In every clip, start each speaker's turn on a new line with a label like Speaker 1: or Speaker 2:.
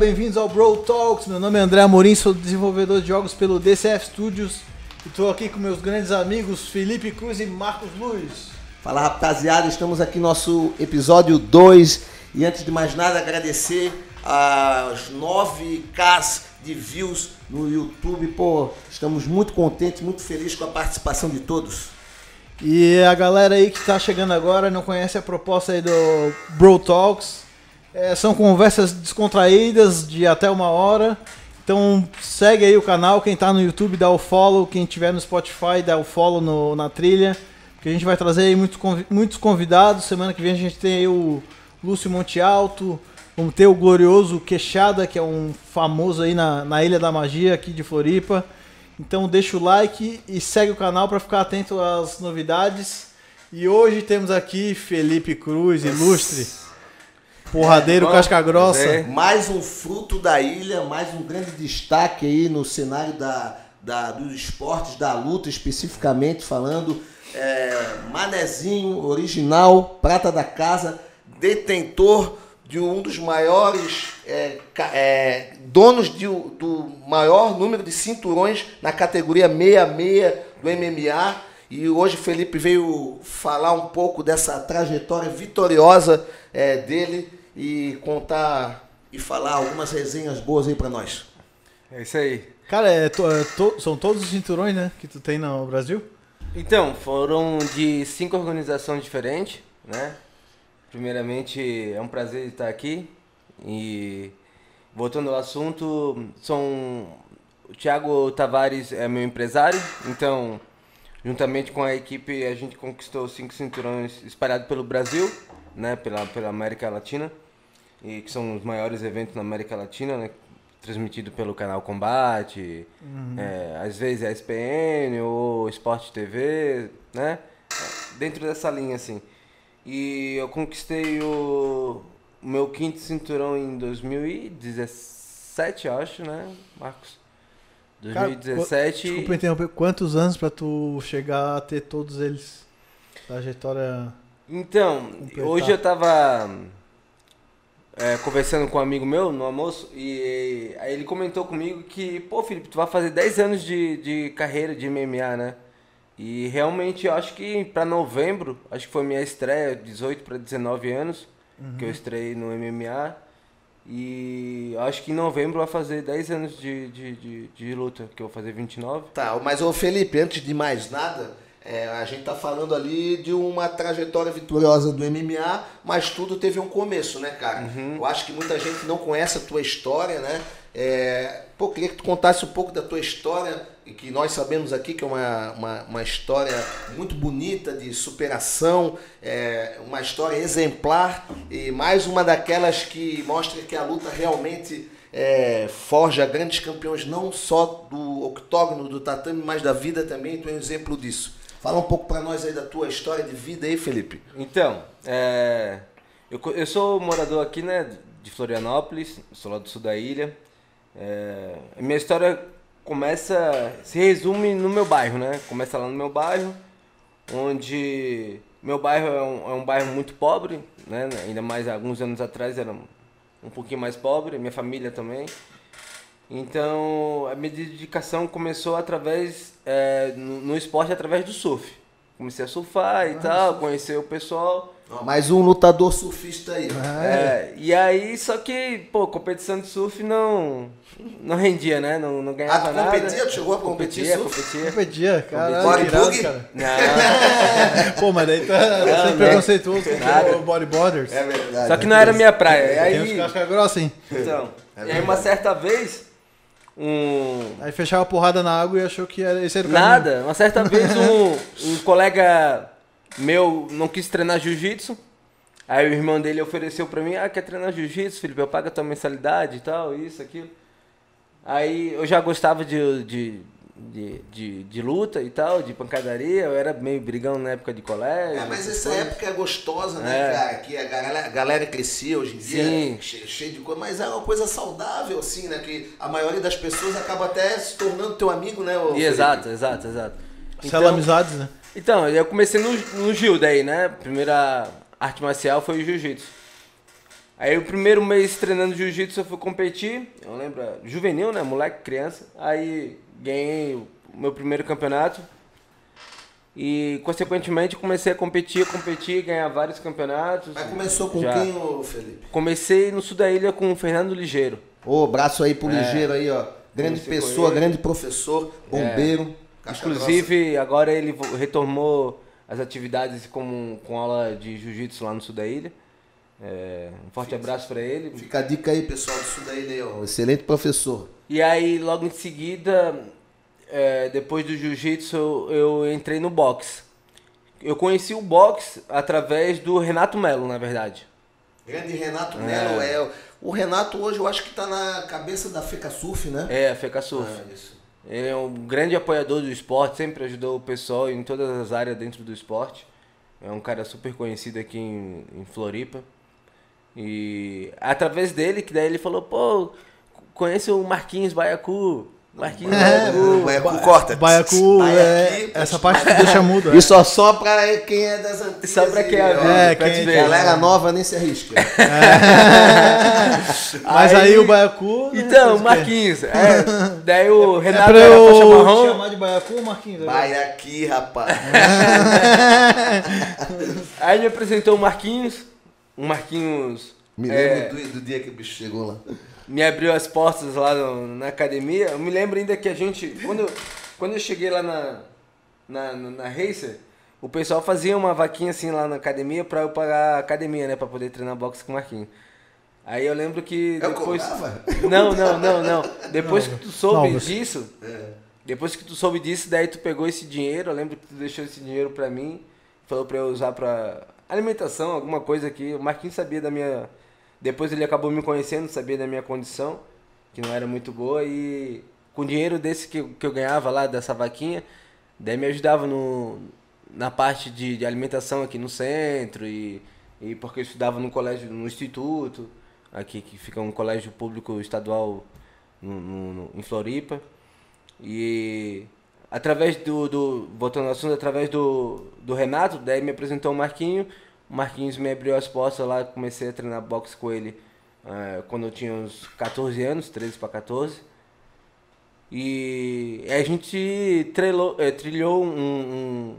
Speaker 1: bem-vindos ao Bro Talks. Meu nome é André Amorim, sou desenvolvedor de jogos pelo DCF Studios. Estou aqui com meus grandes amigos Felipe Cruz e Marcos Luiz.
Speaker 2: Fala rapaziada, estamos aqui no nosso episódio 2 e antes de mais nada agradecer as 9K de views no YouTube. Pô, estamos muito contentes, muito felizes com a participação de todos.
Speaker 1: E a galera aí que está chegando agora não conhece a proposta aí do Bro Talks. É, são conversas descontraídas de até uma hora. Então segue aí o canal, quem está no YouTube dá o follow, quem tiver no Spotify dá o follow no, na trilha. Que a gente vai trazer aí muitos, muitos convidados. Semana que vem a gente tem aí o Lúcio Monte Alto. Vamos ter o glorioso Queixada, que é um famoso aí na, na Ilha da Magia aqui de Floripa. Então deixa o like e segue o canal para ficar atento às novidades. E hoje temos aqui Felipe Cruz, ilustre. Porradeiro, casca grossa. É.
Speaker 2: Mais um fruto da ilha, mais um grande destaque aí no cenário da, da, dos esportes, da luta especificamente falando. É, Manezinho, original, prata da casa, detentor de um dos maiores é, é, donos de, do maior número de cinturões na categoria 66 do MMA. E hoje Felipe veio falar um pouco dessa trajetória vitoriosa é, dele e contar e falar algumas resenhas boas aí para nós.
Speaker 3: É isso aí.
Speaker 1: Cara, é, to, é to, são todos os cinturões, né, que tu tem no Brasil?
Speaker 3: Então, foram de cinco organizações diferentes, né? Primeiramente, é um prazer estar aqui. E voltando ao assunto, são o Thiago Tavares é meu empresário, então juntamente com a equipe a gente conquistou cinco cinturões espalhados pelo Brasil, né, pela, pela América Latina, e que são os maiores eventos na América Latina, né, transmitido pelo canal Combate, uhum. é, às vezes é SPN ou Esporte TV, né, dentro dessa linha assim. E eu conquistei o, meu quinto cinturão em 2017, acho, né, Marcos? 2017.
Speaker 1: Cara, desculpa interromper, quantos anos para tu chegar a ter todos eles? Trajetória.
Speaker 3: Então, completar. hoje eu tava é, conversando com um amigo meu no almoço e aí ele comentou comigo que, pô, Felipe, tu vai fazer 10 anos de, de carreira de MMA, né? E realmente eu acho que para novembro, acho que foi minha estreia, 18 para 19 anos, uhum. que eu estreiei no MMA. E acho que em novembro vai fazer 10 anos de, de, de, de, luta, que eu vou fazer 29.
Speaker 2: Tá, mas ô Felipe, antes de mais nada, é, a gente tá falando ali de uma trajetória vitoriosa do MMA, mas tudo teve um começo, né, cara? Uhum. Eu acho que muita gente não conhece a tua história, né? É, pô, queria que tu contasse um pouco da tua história, e que nós sabemos aqui que é uma, uma, uma história muito bonita de superação, é, uma história exemplar e mais uma daquelas que mostra que a luta realmente é, forja grandes campeões, não só do octógono, do tatame, mas da vida também. Tu é um exemplo disso. Fala um pouco para nós aí da tua história de vida aí, Felipe.
Speaker 3: Então, é, eu, eu sou morador aqui, né, de Florianópolis, sou lá do sul da ilha. É, minha história começa, se resume no meu bairro, né? Começa lá no meu bairro, onde meu bairro é um, é um bairro muito pobre, né? Ainda mais alguns anos atrás era um, pouquinho mais pobre, minha família também. Então a minha dedicação começou através é, no, no esporte através do surf. Comecei a surfar e ah, tal, conhecer o pessoal.
Speaker 2: Mais um lutador surfista aí.
Speaker 3: Ah, é. é, e aí, só que, pô, competição de surf não não rendia, né? Não, não ganhava ah, tu nada.
Speaker 2: competia? Tu chegou a competir
Speaker 3: competia, competia.
Speaker 1: Competia, cara.
Speaker 2: Bodyboard?
Speaker 1: Não. pô, mas daí tá não, sem preconceituoso com o bodyboarders.
Speaker 2: É verdade.
Speaker 3: Só que não era minha praia. E aí...
Speaker 1: Tem uns casca grossa, hein?
Speaker 3: Então, é e aí uma certa vez... Um...
Speaker 1: Aí fechava a porrada na água e achou que era, esse era o
Speaker 3: Nada. Uma certa vez um, um colega meu não quis treinar jiu-jitsu. Aí o irmão dele ofereceu pra mim, ah, quer treinar jiu-jitsu, Felipe? Eu pago a tua mensalidade e tal, isso, aquilo. Aí eu já gostava de, de, de, de, de luta e tal, de pancadaria. Eu era meio brigão na época de colégio.
Speaker 2: É, mas essa coisa. época é gostosa, né, é. cara? Que a galera, a galera crescia hoje em dia, Sim. cheio, cheio de coisa. Mas é uma coisa saudável, assim, né? Que a maioria das pessoas acaba até se tornando teu amigo, né?
Speaker 3: exato, exato, exato.
Speaker 1: Então, amizades, né?
Speaker 3: Então, eu comecei no, no Gil daí, né? Primeira arte marcial foi o jiu-jitsu. Aí o primeiro mês treinando jiu-jitsu eu fui competir, eu lembro, juvenil, né, moleque, criança. Aí ganhei o meu primeiro campeonato. E consequentemente comecei a competir, competir, ganhar vários campeonatos.
Speaker 2: Mas começou com
Speaker 3: Já.
Speaker 2: quem, ô Felipe?
Speaker 3: Comecei no sul da ilha com o Fernando Ligeiro.
Speaker 2: Ô, braço aí pro
Speaker 3: É.
Speaker 2: ligeiro aí, ó. Grande
Speaker 3: Comecei com
Speaker 2: pessoa.
Speaker 3: É.
Speaker 2: grande professor, bombeiro. casca
Speaker 3: Inclusive, agora ele retomou as atividades com, com aula de jiu-jitsu lá no sul da ilha. É, um forte abraço para ele.
Speaker 2: grossa. Fica a dica aí, pessoal do sul da ilha aí, ó. Excelente professor.
Speaker 3: E aí, logo em seguida, é, depois do jiu-jitsu, eu, eu entrei no boxe. Eu conheci o boxe através do Renato Melo, na verdade.
Speaker 2: Grande Renato Melo é. O Renato hoje eu acho que tá na cabeça da Feca Surf, né?
Speaker 3: É, a Feca Surf.
Speaker 2: É, isso.
Speaker 3: Ele é um grande apoiador do esporte, sempre ajudou o pessoal em todas as áreas dentro do esporte. É um cara super conhecido aqui em, em Floripa. E através dele, que daí ele falou, pô, conheço o Marquinhos Baiacu. Marquinhos
Speaker 2: É,
Speaker 3: Baiacu.
Speaker 2: Baiacu, corta.
Speaker 1: Baiacu,
Speaker 2: Baiaqui,
Speaker 1: é,
Speaker 2: pode-
Speaker 1: essa parte que deixa mudo.
Speaker 2: E só só pra quem é das antigas.
Speaker 3: Só pra quem é velho,
Speaker 1: É,
Speaker 3: pra
Speaker 1: quem-
Speaker 3: te ver.
Speaker 2: Galera nova nem se arrisca.
Speaker 1: Mas aí,
Speaker 3: Aí-
Speaker 1: o Baiacu. né,
Speaker 3: Então,
Speaker 1: o?
Speaker 3: Marquinhos. É, daí o
Speaker 1: É
Speaker 3: Renato
Speaker 1: pra
Speaker 3: faixa
Speaker 1: eu
Speaker 3: marrom.
Speaker 1: chamar de Baiacu ou Marquinhos?
Speaker 2: Vai aqui, rapaz.
Speaker 3: Aí me apresentou o Marquinhos. O Marquinhos
Speaker 2: Me
Speaker 3: é,
Speaker 2: lembro do, do dia que o bicho chegou lá.
Speaker 3: Me abriu as portas lá no- na academia. Eu me lembro ainda que a gente. Quando, eu- quando eu cheguei lá na, na, na, na Racer, o pessoal fazia uma vaquinha assim lá na academia pra eu pagar a academia, né? Pra poder treinar boxe com o Marquinhos. Aí eu lembro que
Speaker 2: Eu
Speaker 3: depois.
Speaker 2: cobrava?
Speaker 3: Não, não, não, não. Depois que tu soube
Speaker 1: Não,
Speaker 3: disso,
Speaker 2: É.
Speaker 3: depois que tu soube disso, daí tu pegou esse dinheiro, eu lembro que tu deixou esse dinheiro pra mim, falou pra eu usar pra alimentação, alguma coisa aqui. O Marquinhos sabia da minha. Depois ele acabou me conhecendo, sabia da minha condição, que não era muito boa, e com dinheiro desse que, que eu ganhava lá, dessa vaquinha, daí me ajudava no, na parte de, de alimentação aqui no centro, e, e porque eu estudava no colégio, no instituto, aqui que fica um colégio público estadual no, no- no- em Floripa. E através do, do voltando ao assunto, através do, do Renato, daí me apresentou o Marquinho. O Marquinhos me abriu as portas lá, comecei a treinar boxe com ele eh, quando eu tinha uns 14 anos, 13 para 14. E a gente trilhou, eh, trilhou um,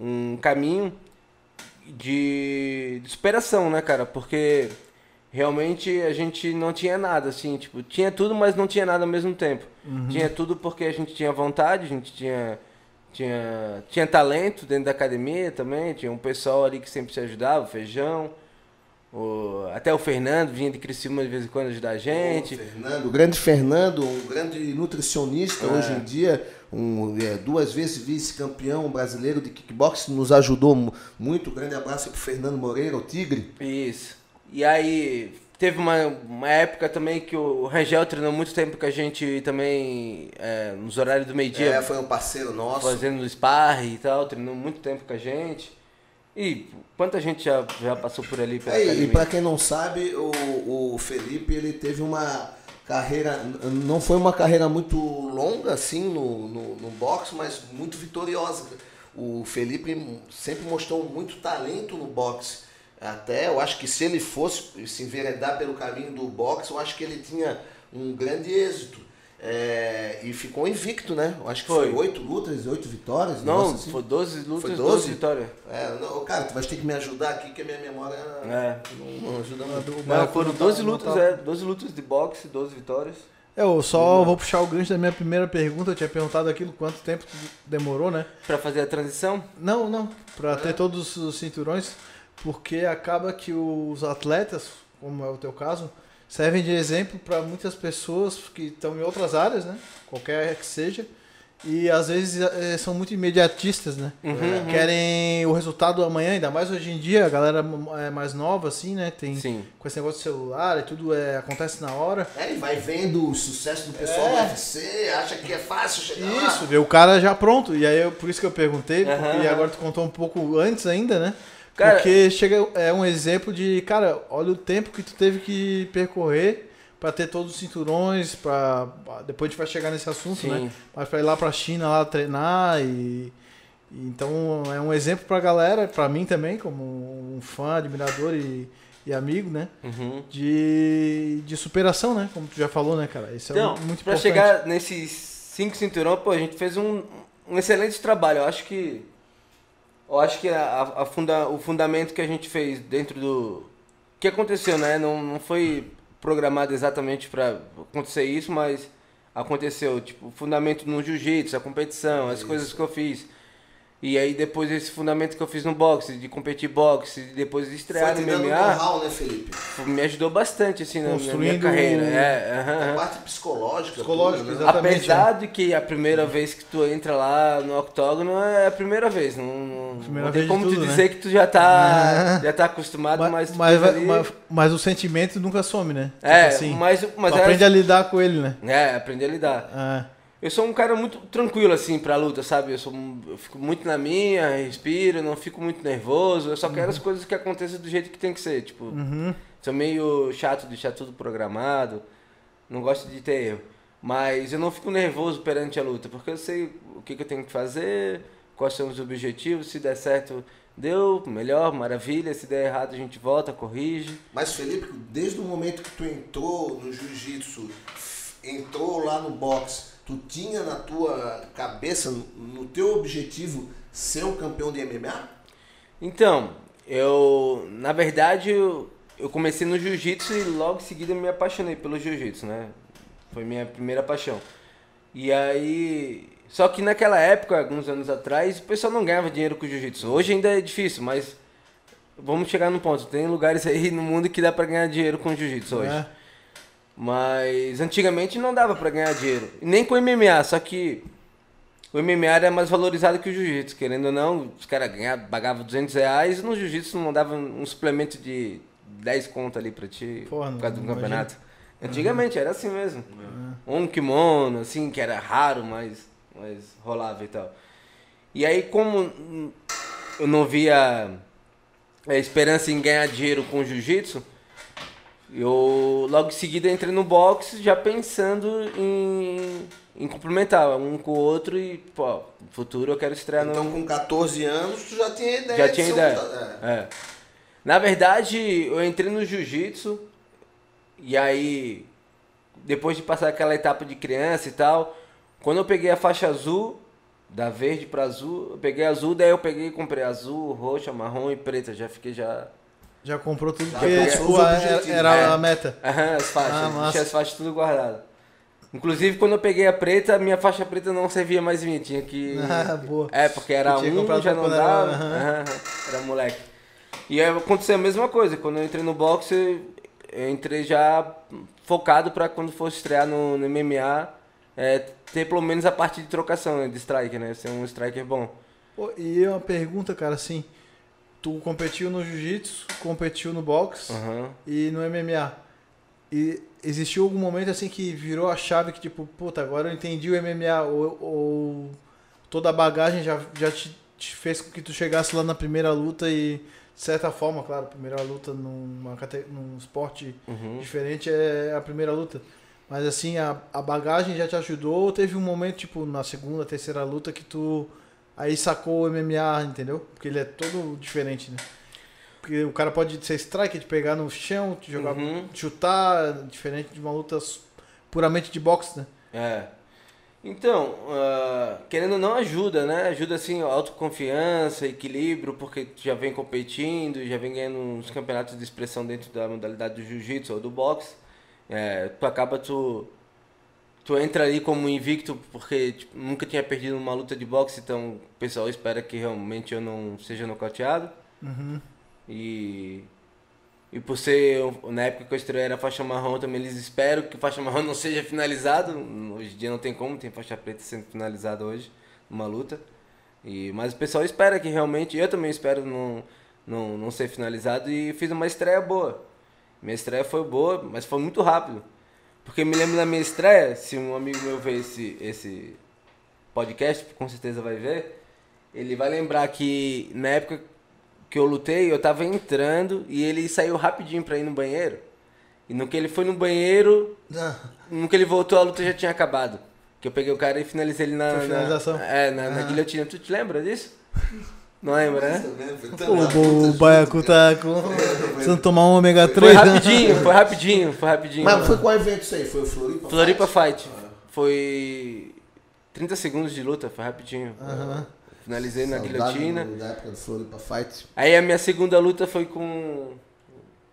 Speaker 3: um, um caminho de, de superação, né, cara? Porque realmente a gente não tinha nada, assim, tipo, tinha tudo, mas não tinha nada ao mesmo tempo. Tinha tudo porque a gente tinha vontade, a gente tinha, tinha, tinha talento dentro da academia também, tinha um pessoal ali que sempre se ajudava, o Feijão, o, até o Fernando vinha de Criciúma de vez em quando ajudar a gente.
Speaker 2: O Fernando, o grande Fernando, um grande nutricionista hoje em dia, um, é, duas vezes vice-campeão brasileiro de kickboxing, nos ajudou mu- muito. Grande abraço pro Fernando Moreira, o Tigre.
Speaker 3: Isso. E aí teve uma, uma época também que o Rangel treinou muito tempo com a gente também é, nos horários do meio-dia.
Speaker 2: É, foi um parceiro nosso.
Speaker 3: fazendo sparring e tal, treinou muito tempo com a gente. E quanta gente já, já passou por ali pela
Speaker 2: É, e para quem não sabe, o, o Felipe ele teve uma carreira, não foi uma carreira muito longa assim no, no, no boxe, mas muito vitoriosa. O Felipe sempre mostrou muito talento no boxe. Até eu acho que se ele fosse se enveredar pelo caminho do boxe, eu acho que ele tinha um grande êxito. É, e ficou invicto, né? Eu acho que foi, oito lutas, oito vitórias.
Speaker 3: Não,
Speaker 2: assim.
Speaker 3: foi 12 lutas,
Speaker 2: Foi
Speaker 3: 12,
Speaker 2: 12?
Speaker 3: vitórias.
Speaker 2: É, não, cara, tu vai ter que me ajudar aqui, que a minha memória
Speaker 3: É.
Speaker 2: não, não ajuda muito.
Speaker 1: O
Speaker 3: Não, foram
Speaker 1: não tá-
Speaker 3: 12
Speaker 1: não
Speaker 3: lutas,
Speaker 1: tá-
Speaker 3: é, 12 lutas de boxe, 12 vitórias.
Speaker 1: Eu só vou puxar o gancho da minha primeira pergunta. Eu tinha perguntado aquilo quanto tempo demorou, né?
Speaker 3: Pra fazer a transição?
Speaker 1: Não, não. Pra ter todos os cinturões. Porque acaba que os atletas, como é o teu caso, servem de exemplo para muitas pessoas que estão em outras áreas, né? Qualquer que seja. E às vezes eh, são muito imediatistas, né?
Speaker 3: Uhum,
Speaker 1: Querem o resultado amanhã, ainda mais hoje em dia, a galera é mais nova, assim, né? Tem
Speaker 3: Sim.
Speaker 1: com esse negócio de celular e tudo é, acontece na hora.
Speaker 2: É, e vai vendo o sucesso do pessoal
Speaker 1: É.
Speaker 2: do UFC, acha que é fácil chegar lá.
Speaker 1: Isso, vê o cara já pronto. E aí eu, por isso que eu perguntei, porque
Speaker 3: Aham.
Speaker 1: agora tu contou um pouco antes ainda, né?
Speaker 3: Cara-
Speaker 1: porque chega é um exemplo de, cara, olha o tempo que tu teve que percorrer pra ter todos os cinturões, para depois a gente vai chegar nesse assunto,
Speaker 3: Sim.
Speaker 1: né? Mas pra ir lá pra China lá treinar e então é um exemplo pra galera, pra mim também, como um fã, admirador e, e amigo, né?
Speaker 3: Uhum.
Speaker 1: De, de superação, né? Como tu já falou, né, cara? Isso
Speaker 3: Então,
Speaker 1: é muito
Speaker 3: pra
Speaker 1: importante.
Speaker 3: chegar nesses cinco cinturão, pô, a gente fez um, um excelente trabalho. Eu acho que. Eu acho que a, a funda, o fundamento que a gente fez dentro do. O que aconteceu, né? Não, não foi programado exatamente pra acontecer isso, mas aconteceu. Tipo, o fundamento no jiu-jitsu, a competição, as coisas que eu fiz. E aí depois esse fundamento que eu fiz no boxe, de competir boxe, e depois de estrear
Speaker 2: Foi te
Speaker 3: no MMA,
Speaker 2: know-how, né, Felipe?
Speaker 3: me ajudou bastante, assim, na, na minha carreira. É, aham,
Speaker 2: A
Speaker 3: aham.
Speaker 2: parte psicológica.
Speaker 1: Psicológica,
Speaker 2: tudo, né?
Speaker 1: exatamente.
Speaker 3: Apesar de que a primeira vez que tu entra lá no octógono é a primeira vez. Não, não,
Speaker 1: Primeira
Speaker 3: não tem
Speaker 1: vez de
Speaker 3: como
Speaker 1: tudo,
Speaker 3: tu
Speaker 1: né?
Speaker 3: dizer que tu já tá, já tá acostumado, mas,
Speaker 1: Mas,
Speaker 3: tu
Speaker 1: mas,
Speaker 3: fez ali-
Speaker 1: mas, mas o sentimento nunca some, né?
Speaker 3: É,
Speaker 1: Tipo assim,
Speaker 3: mas, mas
Speaker 1: tu
Speaker 3: é,
Speaker 1: aprende a lidar com ele, né?
Speaker 3: é, aprender a lidar.
Speaker 1: É.
Speaker 3: Eu sou um cara muito tranquilo, assim, pra luta, sabe? Eu, sou, eu fico muito na minha, respiro, não fico muito nervoso. Eu só quero as coisas que aconteçam do jeito que tem que ser. Tipo,
Speaker 1: Uhum.
Speaker 3: sou meio chato de deixar tudo programado. Não gosto de ter erro. Mas eu não fico nervoso perante a luta, porque eu sei o que, que eu tenho que fazer, quais são os objetivos. Se der certo, deu, melhor, maravilha. Se der errado, a gente volta, corrige.
Speaker 2: Mas, Felipe, desde o momento que tu entrou no jiu-jitsu, entrou lá no boxe, tu tinha na tua cabeça, no- teu objetivo, ser um campeão de MMA?
Speaker 3: Então, eu, na verdade, eu, eu comecei no jiu-jitsu e logo em seguida me apaixonei pelo jiu-jitsu, né? Foi minha primeira paixão. E aí, só que naquela época, alguns anos atrás, o pessoal não ganhava dinheiro com jiu-jitsu. Hoje ainda é difícil, mas vamos chegar no ponto. Tem lugares aí no mundo que dá pra ganhar dinheiro com jiu-jitsu hoje.
Speaker 1: É.
Speaker 3: Mas antigamente não dava pra ganhar dinheiro. E Nem com MMA, só que o MMA era mais valorizado que o jiu-jitsu. Querendo ou não, os caras ganhavam, pagavam 200 reais no jiu-jitsu não dava um suplemento de 10 conto ali pra ti
Speaker 1: Porra,
Speaker 3: por causa do campeonato. Antigamente era assim mesmo. Um kimono, assim, que era raro, mas, mas rolava e tal. E aí, como eu não via a esperança em ganhar dinheiro com jiu-jitsu, eu logo em seguida entrei no boxe já pensando em, em complementar um com o outro e, pô, no futuro eu quero estrear
Speaker 2: Então,
Speaker 3: no.
Speaker 2: com 14 anos, tu já tinha ideia
Speaker 3: Já
Speaker 2: de
Speaker 3: tinha
Speaker 2: um
Speaker 3: ideia.
Speaker 2: luta- é.
Speaker 3: É. Na verdade, eu entrei no jiu-jitsu e aí, depois de passar aquela etapa de criança e tal, quando eu peguei a faixa azul, da verde pra azul, eu peguei azul, daí eu peguei e comprei azul, roxa, marrom e preta. Já fiquei já.
Speaker 1: Já comprou tudo
Speaker 2: Já
Speaker 1: porque
Speaker 2: passou
Speaker 1: tipo,
Speaker 2: os
Speaker 1: era, era
Speaker 3: É.
Speaker 1: a meta.
Speaker 3: Aham, as faixas.
Speaker 1: Ah, massa.
Speaker 3: as faixas tudo guardado. Inclusive, quando eu peguei a preta, minha faixa preta não servia mais em mim. Tinha que.
Speaker 1: Ah, boa.
Speaker 3: É, porque era
Speaker 1: tinha
Speaker 3: um, já não
Speaker 1: era-
Speaker 3: dava.
Speaker 1: Aham,
Speaker 3: era moleque. E aí aconteceu a mesma coisa. Quando eu entrei no boxe, eu entrei já focado pra quando fosse estrear no, no MMA, é, ter pelo menos a parte de trocação, né, de striker, né? Ser um striker bom.
Speaker 1: Pô, e uma pergunta, cara, assim. Tu competiu no jiu-jitsu, competiu no boxe
Speaker 3: Aham.
Speaker 1: e no MMA. E existiu algum momento assim que virou a chave que tipo, puta, agora eu entendi o MMA ou, ou toda a bagagem já, já te, te fez com que tu chegasse lá na primeira luta e de certa forma, claro, primeira luta numa, num esporte
Speaker 3: Uhum.
Speaker 1: diferente é a primeira luta. Mas assim, a, a bagagem já te ajudou ou teve um momento, tipo, na segunda, terceira luta que tu aí sacou o MMA, entendeu? Porque ele é todo diferente, né? Porque o cara pode ser striker, te pegar no chão, te jogar,
Speaker 3: Uhum.
Speaker 1: chutar, diferente de uma luta puramente de boxe, né?
Speaker 3: É. Então, ah, querendo ou não, ajuda, né? Ajuda, assim, autoconfiança, equilíbrio, porque tu já vem competindo, já vem ganhando uns campeonatos de expressão dentro da modalidade do jiu-jitsu ou do boxe. É, tu acaba, tu, tu entra ali como invicto, porque tipo, nunca tinha perdido uma luta de boxe, então o pessoal espera que realmente eu não seja nocauteado.
Speaker 1: Uhum.
Speaker 3: E, e por ser, na época que eu estreei era faixa marrom, também eles esperam que faixa marrom não seja finalizado. Hoje em dia não tem como, tem faixa preta sendo finalizada hoje, numa luta. E, mas o pessoal espera que realmente, eu também espero não, não, não ser finalizado e fiz uma estreia boa. Minha estreia foi boa, mas foi muito rápido. Porque me lembro da minha estreia, se um amigo meu ver esse, esse podcast, com certeza vai ver, ele vai lembrar que na época que eu lutei, eu tava entrando e ele saiu rapidinho pra ir no banheiro. E no que ele foi no banheiro, no que ele voltou, a luta já tinha acabado. Que eu peguei o cara e finalizei ele na. Na-
Speaker 1: finalização?
Speaker 3: é, na, na
Speaker 1: Ah.
Speaker 3: guilhotina. Tu te lembra disso? Não lembra, né?
Speaker 1: O, o Baiacu tá com. Precisando tomar um ômega 3.
Speaker 3: Foi rapidinho, foi rapidinho, foi rapidinho.
Speaker 2: Mas foi qual evento isso aí? Foi o Floripa?
Speaker 3: Floripa Fight. Foi 30 segundos de luta, foi rapidinho. Finalizei na guilhotina.
Speaker 2: Da época do Floripa Fight.
Speaker 3: Aí a minha segunda luta foi com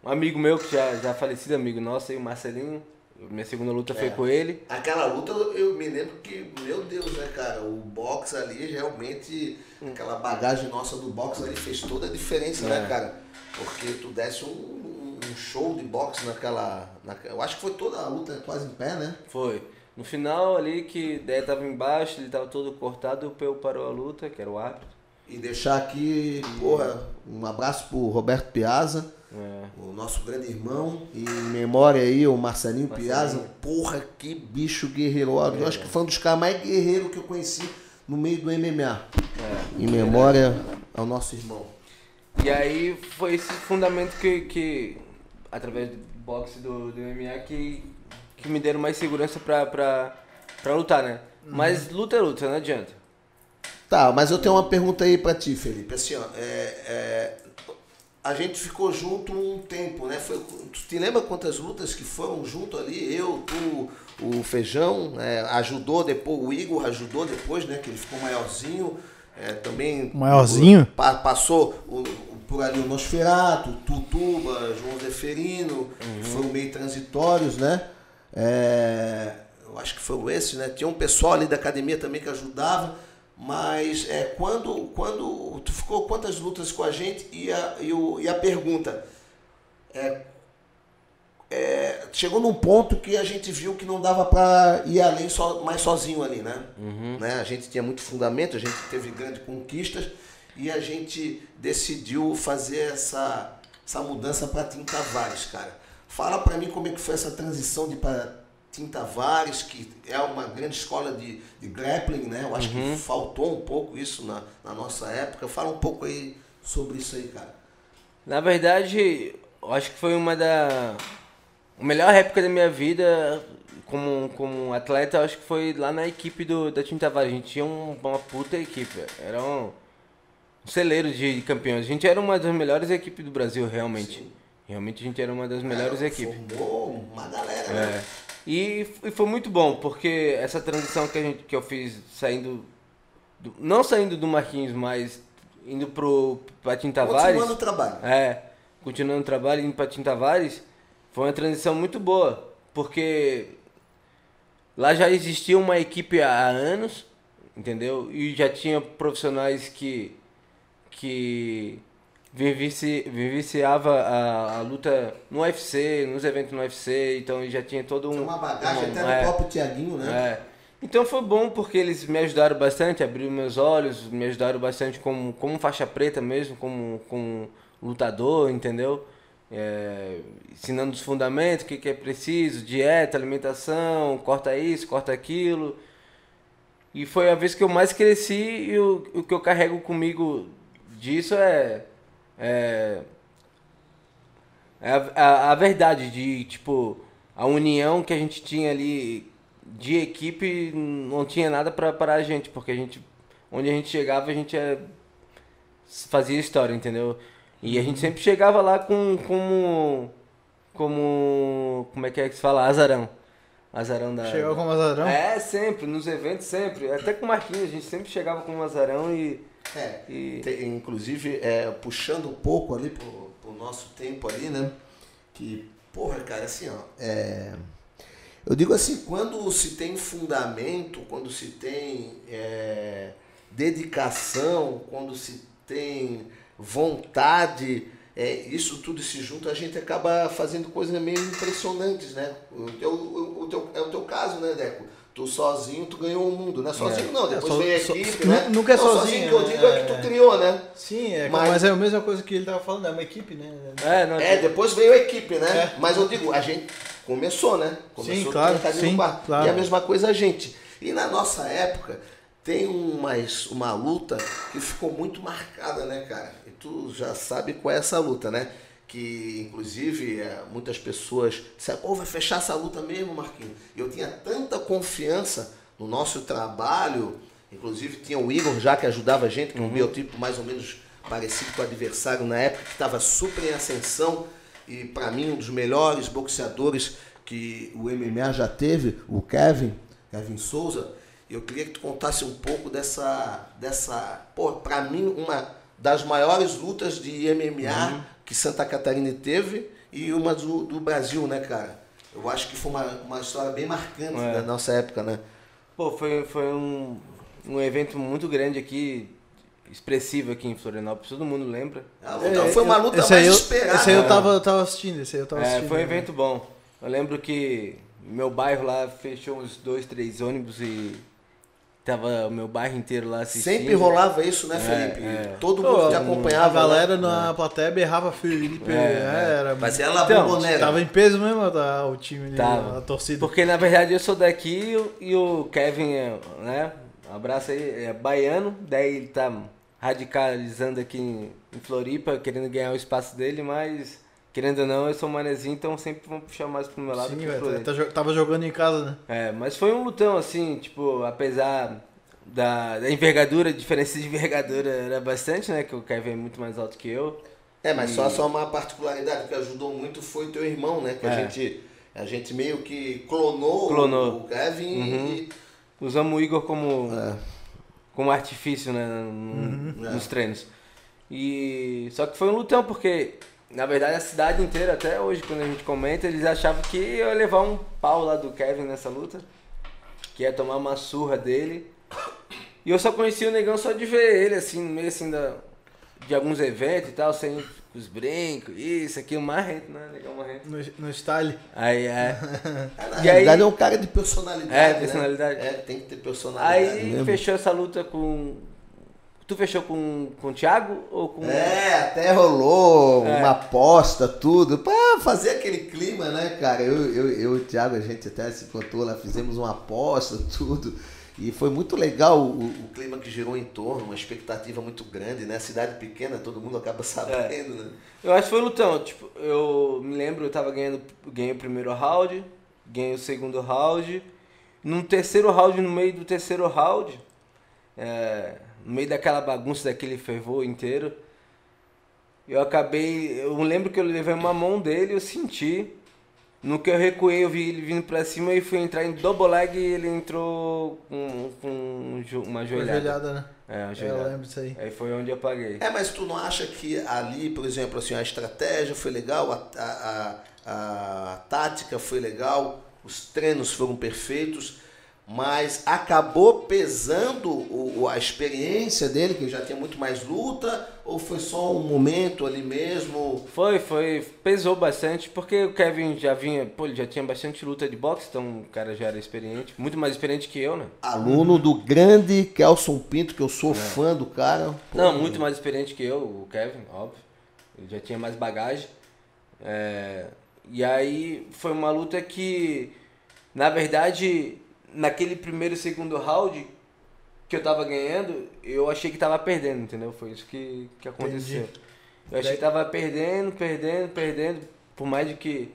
Speaker 3: um amigo meu, que já, já falecido amigo nosso aí, o Marcelinho. Minha segunda luta foi
Speaker 2: É.
Speaker 3: com ele.
Speaker 2: Aquela luta, eu me lembro que, meu Deus, né, cara? O boxe ali, realmente, aquela bagagem nossa do boxe ali fez toda a diferença, né,
Speaker 3: É.
Speaker 2: cara? Porque tu desse um, um show de boxe naquela, naque- Eu acho que foi toda a luta quase em pé, né?
Speaker 3: Foi. No final ali, que daí tava embaixo, ele tava todo cortado, o Peu parou a luta, que era o árbitro.
Speaker 2: E deixar aqui, porra, um abraço pro Roberto Piazza,
Speaker 3: É.
Speaker 2: o nosso grande irmão. E em memória aí, o Marcelinho,
Speaker 3: Marcelinho.
Speaker 2: Piazza. Porra, que bicho guerreiro. Eu acho que foi um dos caras mais guerreiros que eu conheci no meio do MMA.
Speaker 3: É.
Speaker 2: Em memória ao nosso irmão.
Speaker 3: E aí foi esse fundamento que, que através do boxe do, do MMA, que, que me deram mais segurança pra, pra, pra lutar, né? Mas luta é luta, não adianta.
Speaker 2: Tá, mas eu tenho uma pergunta aí pra ti, Felipe. Assim, ó, é, é, a gente ficou junto um tempo, né? Foi, tu te lembra quantas lutas que foram junto ali? Eu, tu, o Feijão, é, ajudou depois, o Igor ajudou depois, né? Que ele ficou maiorzinho. é, também.
Speaker 1: Maiorzinho?
Speaker 2: Pa- passou o- por ali o Nosferato, Tutuba, João Zeferino, que foram meio transitórios, né? É, eu acho que foram esses, né? Tinha um pessoal ali da academia também que ajudava, mas é, quando, quando tu ficou quantas lutas com a gente e a, e o- e a pergunta é, é, chegou num ponto que a gente viu que não dava para ir além só, mais sozinho ali, né? né? A gente tinha muito fundamento, a gente teve grandes conquistas e a gente decidiu fazer essa, essa mudança para Tim Tavares, cara. Fala para mim como é que foi essa transição de para Tim Tavares, que é uma grande escola de, de grappling, né? Eu acho que faltou um pouco isso na, na nossa época. Fala um pouco aí sobre isso aí, cara.
Speaker 3: Na verdade, eu acho que foi uma da. A melhor época da minha vida como, como atleta, eu acho que foi lá na equipe do, da Team Tavares. A gente tinha um- uma puta equipe. Era um, um celeiro de campeões. A gente era uma das melhores equipes do Brasil, realmente.
Speaker 2: Sim.
Speaker 3: Realmente a gente era uma das melhores
Speaker 2: É,
Speaker 3: equipes.
Speaker 2: Formou uma galera,
Speaker 3: É.
Speaker 2: né?
Speaker 3: E, e foi muito bom, porque essa transição que, a gente, que eu fiz saindo. do- não saindo do Marquinhos, mas indo pro Patim Tavares.
Speaker 2: Continuando o trabalho.
Speaker 3: É, continuando o trabalho, indo pra Tim Tavares, foi uma transição muito boa, porque lá já existia uma equipe há anos, entendeu? E já tinha profissionais que que vivici, vivenciava a, a luta no UFC, nos eventos no UFC, então já tinha todo um
Speaker 2: Tem uma bagagem
Speaker 3: um-
Speaker 2: até no
Speaker 3: é.
Speaker 2: próprio Tiaguinho, né?
Speaker 3: É. Então foi bom porque eles me ajudaram bastante, abriram meus olhos, me ajudaram bastante como, como faixa preta mesmo, como, como lutador, entendeu? É, ensinando os fundamentos, o que, que é preciso, dieta, alimentação, corta isso, corta aquilo. E foi a vez que eu mais cresci e o, o que eu carrego comigo disso é, é, é a, a, a verdade de, tipo, a união que a gente tinha ali de equipe não tinha nada pra parar a gente, porque a gente, onde a gente chegava, a gente é, fazia história, entendeu? E a gente sempre chegava lá com, como, como, como é que é que se fala? Azarão. Azarão da...
Speaker 1: Chegou como azarão?
Speaker 3: É, sempre, nos eventos sempre. Até com o Marquinhos, a gente sempre chegava com um azarão e...
Speaker 2: É,
Speaker 3: E-
Speaker 2: te- inclusive, é, puxando um pouco ali pro, pro nosso tempo ali, né? Que, porra, cara, assim, ó. é, eu digo assim, quando se tem fundamento, quando se tem é, dedicação, quando se tem vontade, é, isso tudo se junta, a gente acaba fazendo coisas meio impressionantes, né? O teu, o, o teu, é o teu caso, né, Deco? Tu sozinho, tu ganhou o mundo, né? Sozinho não, depois
Speaker 1: É, so-
Speaker 2: veio a
Speaker 1: so-
Speaker 2: equipe,
Speaker 1: nu-
Speaker 2: né?
Speaker 1: nunca é
Speaker 2: Não,
Speaker 1: sozinho,
Speaker 2: que eu
Speaker 1: né?
Speaker 2: digo é que
Speaker 1: É.
Speaker 2: tu criou, né?
Speaker 1: Sim, é,
Speaker 2: Mas-
Speaker 1: mas... é a mesma coisa que ele tava falando, é uma equipe, né?
Speaker 3: É, não,
Speaker 2: É, depois veio a equipe, né?
Speaker 1: É.
Speaker 2: Mas eu digo, a gente começou, né? Começou
Speaker 1: Sim, claro, sim, claro.
Speaker 2: E a mesma coisa a gente. E na nossa época, tem umas, uma luta que ficou muito marcada, né, cara? E tu já sabe qual é essa luta, né? Que, inclusive, é, muitas pessoas disseram, pô, vai fechar essa luta mesmo, Marquinhos? Eu tinha tanta confiança no nosso trabalho Inclusive tinha o Igor já que ajudava a gente, que é um biotipo mais ou menos parecido com o adversário na época, que estava super em ascensão e para mim um dos melhores boxeadores que o MMA já teve, o Kevin, Kevin Souza. Eu queria que tu contasse um pouco dessa, dessa, pô, para mim uma das maiores lutas de MMA que Santa Catarina teve e uma do, do Brasil, né, cara? Eu acho que foi uma, uma história bem marcante
Speaker 3: É.
Speaker 2: da nossa época, né?
Speaker 3: Pô, foi, foi um, um evento muito grande aqui, expressivo aqui em Florianópolis, todo mundo lembra.
Speaker 2: Luta foi uma luta
Speaker 1: esse
Speaker 2: mais
Speaker 1: eu,
Speaker 2: esperada.
Speaker 1: Esse aí eu
Speaker 2: né?
Speaker 1: tava, tava assistindo, esse aí eu tava
Speaker 3: É,
Speaker 1: assistindo.
Speaker 3: foi um
Speaker 1: né?
Speaker 3: evento bom. Eu lembro que meu bairro lá fechou uns dois, três ônibus e tava o meu bairro inteiro lá assistindo.
Speaker 2: Sempre rolava isso, né,
Speaker 3: É,
Speaker 2: Felipe?
Speaker 3: é.
Speaker 2: Todo
Speaker 1: Pô,
Speaker 2: mundo te
Speaker 1: A
Speaker 2: acompanhava.
Speaker 1: galera
Speaker 2: né?
Speaker 1: na plateia berrava Felipe.
Speaker 3: É,
Speaker 1: É, era.
Speaker 2: Fazia ela
Speaker 3: Então,
Speaker 2: bombonera.
Speaker 1: Tava em peso mesmo tá, o time ali,
Speaker 3: Tava.
Speaker 1: a torcida.
Speaker 3: Porque na verdade eu sou daqui e o- Kevin, é, né? Um abraço aí, é baiano, daí ele tá radicalizando aqui em Floripa, querendo ganhar o espaço dele, mas querendo ou não, eu sou manezinho, então sempre vão puxar mais pro meu lado
Speaker 1: Sim,
Speaker 3: que
Speaker 1: velho, tá- tá tava jogando em casa, né?
Speaker 3: É, mas foi um lutão, assim, tipo, apesar da, da envergadura, a diferença de envergadura era bastante, né? Que o Kevin é muito mais alto que eu.
Speaker 2: É, mas
Speaker 3: E-
Speaker 2: só, só uma particularidade que ajudou muito foi o teu irmão, né? Que a,
Speaker 3: É.
Speaker 2: gente, a gente meio que clonou,
Speaker 3: Clonou.
Speaker 2: o Kevin
Speaker 3: Uhum.
Speaker 2: e.
Speaker 3: Usamos o Igor como,
Speaker 2: É.
Speaker 3: como artifício, né? no- Nos treinos. E só que foi um lutão, porque na verdade a cidade inteira, até hoje, quando a gente comenta, eles achavam que eu ia levar um pau lá do Kevin nessa luta. Que ia tomar uma surra dele. E eu só conhecia o negão só de ver ele, assim, no meio assim da, de alguns eventos e tal, sem os brincos, isso, aquilo, marrento, né? Negão marrento.
Speaker 1: No, no style.
Speaker 3: Aí é.
Speaker 2: É, na
Speaker 3: E
Speaker 2: realidade
Speaker 3: aí-
Speaker 2: é um cara de personalidade.
Speaker 3: É,
Speaker 2: né?
Speaker 3: personalidade.
Speaker 2: É, tem que ter personalidade.
Speaker 3: Aí
Speaker 2: mesmo.
Speaker 3: fechou essa luta com. Tu fechou com, com o Thiago ou com.
Speaker 2: É, até rolou
Speaker 3: É.
Speaker 2: uma aposta, tudo, pra fazer aquele clima, né, cara? Eu, eu, eu e o Thiago, a gente até se encontrou lá, fizemos uma aposta, tudo. E foi muito legal o, o clima que gerou em torno, uma expectativa muito grande, né? Cidade pequena, todo mundo acaba sabendo, né?
Speaker 3: Eu acho que foi lutão. Tipo, eu me lembro, eu tava ganhando. Ganhei o primeiro round, ganhei o segundo round. No terceiro round, no meio do terceiro round, é, no meio daquela bagunça, daquele fervor inteiro, eu acabei. Eu lembro que eu levei uma mão dele, eu senti. No que eu recuei, eu vi ele vindo pra cima e fui entrar em double leg e ele entrou com, com um jo- uma
Speaker 1: Uma
Speaker 3: joelhada.
Speaker 1: joelhada, né?
Speaker 3: É, uma
Speaker 1: É, eu
Speaker 3: joelhada.
Speaker 1: lembro disso aí.
Speaker 3: Aí foi onde eu paguei.
Speaker 2: É, mas tu não acha que ali, por exemplo, assim, a estratégia foi legal, a, a, a, a tática foi legal, os treinos foram perfeitos, mas acabou pesando o, a experiência dele, que já tinha muito mais luta, ou foi só um momento ali mesmo?
Speaker 3: Foi, foi. Pesou bastante, porque o Kevin já vinha, pô, ele já tinha bastante luta de boxe, então o cara já era experiente, muito mais experiente que eu, né?
Speaker 2: Aluno do grande Kelson Pinto, que eu sou fã do cara. Pô,
Speaker 3: Não, muito mais experiente que eu, o Kevin, óbvio. Ele já tinha mais bagagem. É, e aí foi uma luta que, na verdade, naquele primeiro e segundo round que eu tava ganhando, eu achei que tava perdendo, entendeu? Foi isso que, que aconteceu.
Speaker 1: Entendi.
Speaker 3: Eu achei que tava perdendo, perdendo, perdendo, por mais de que,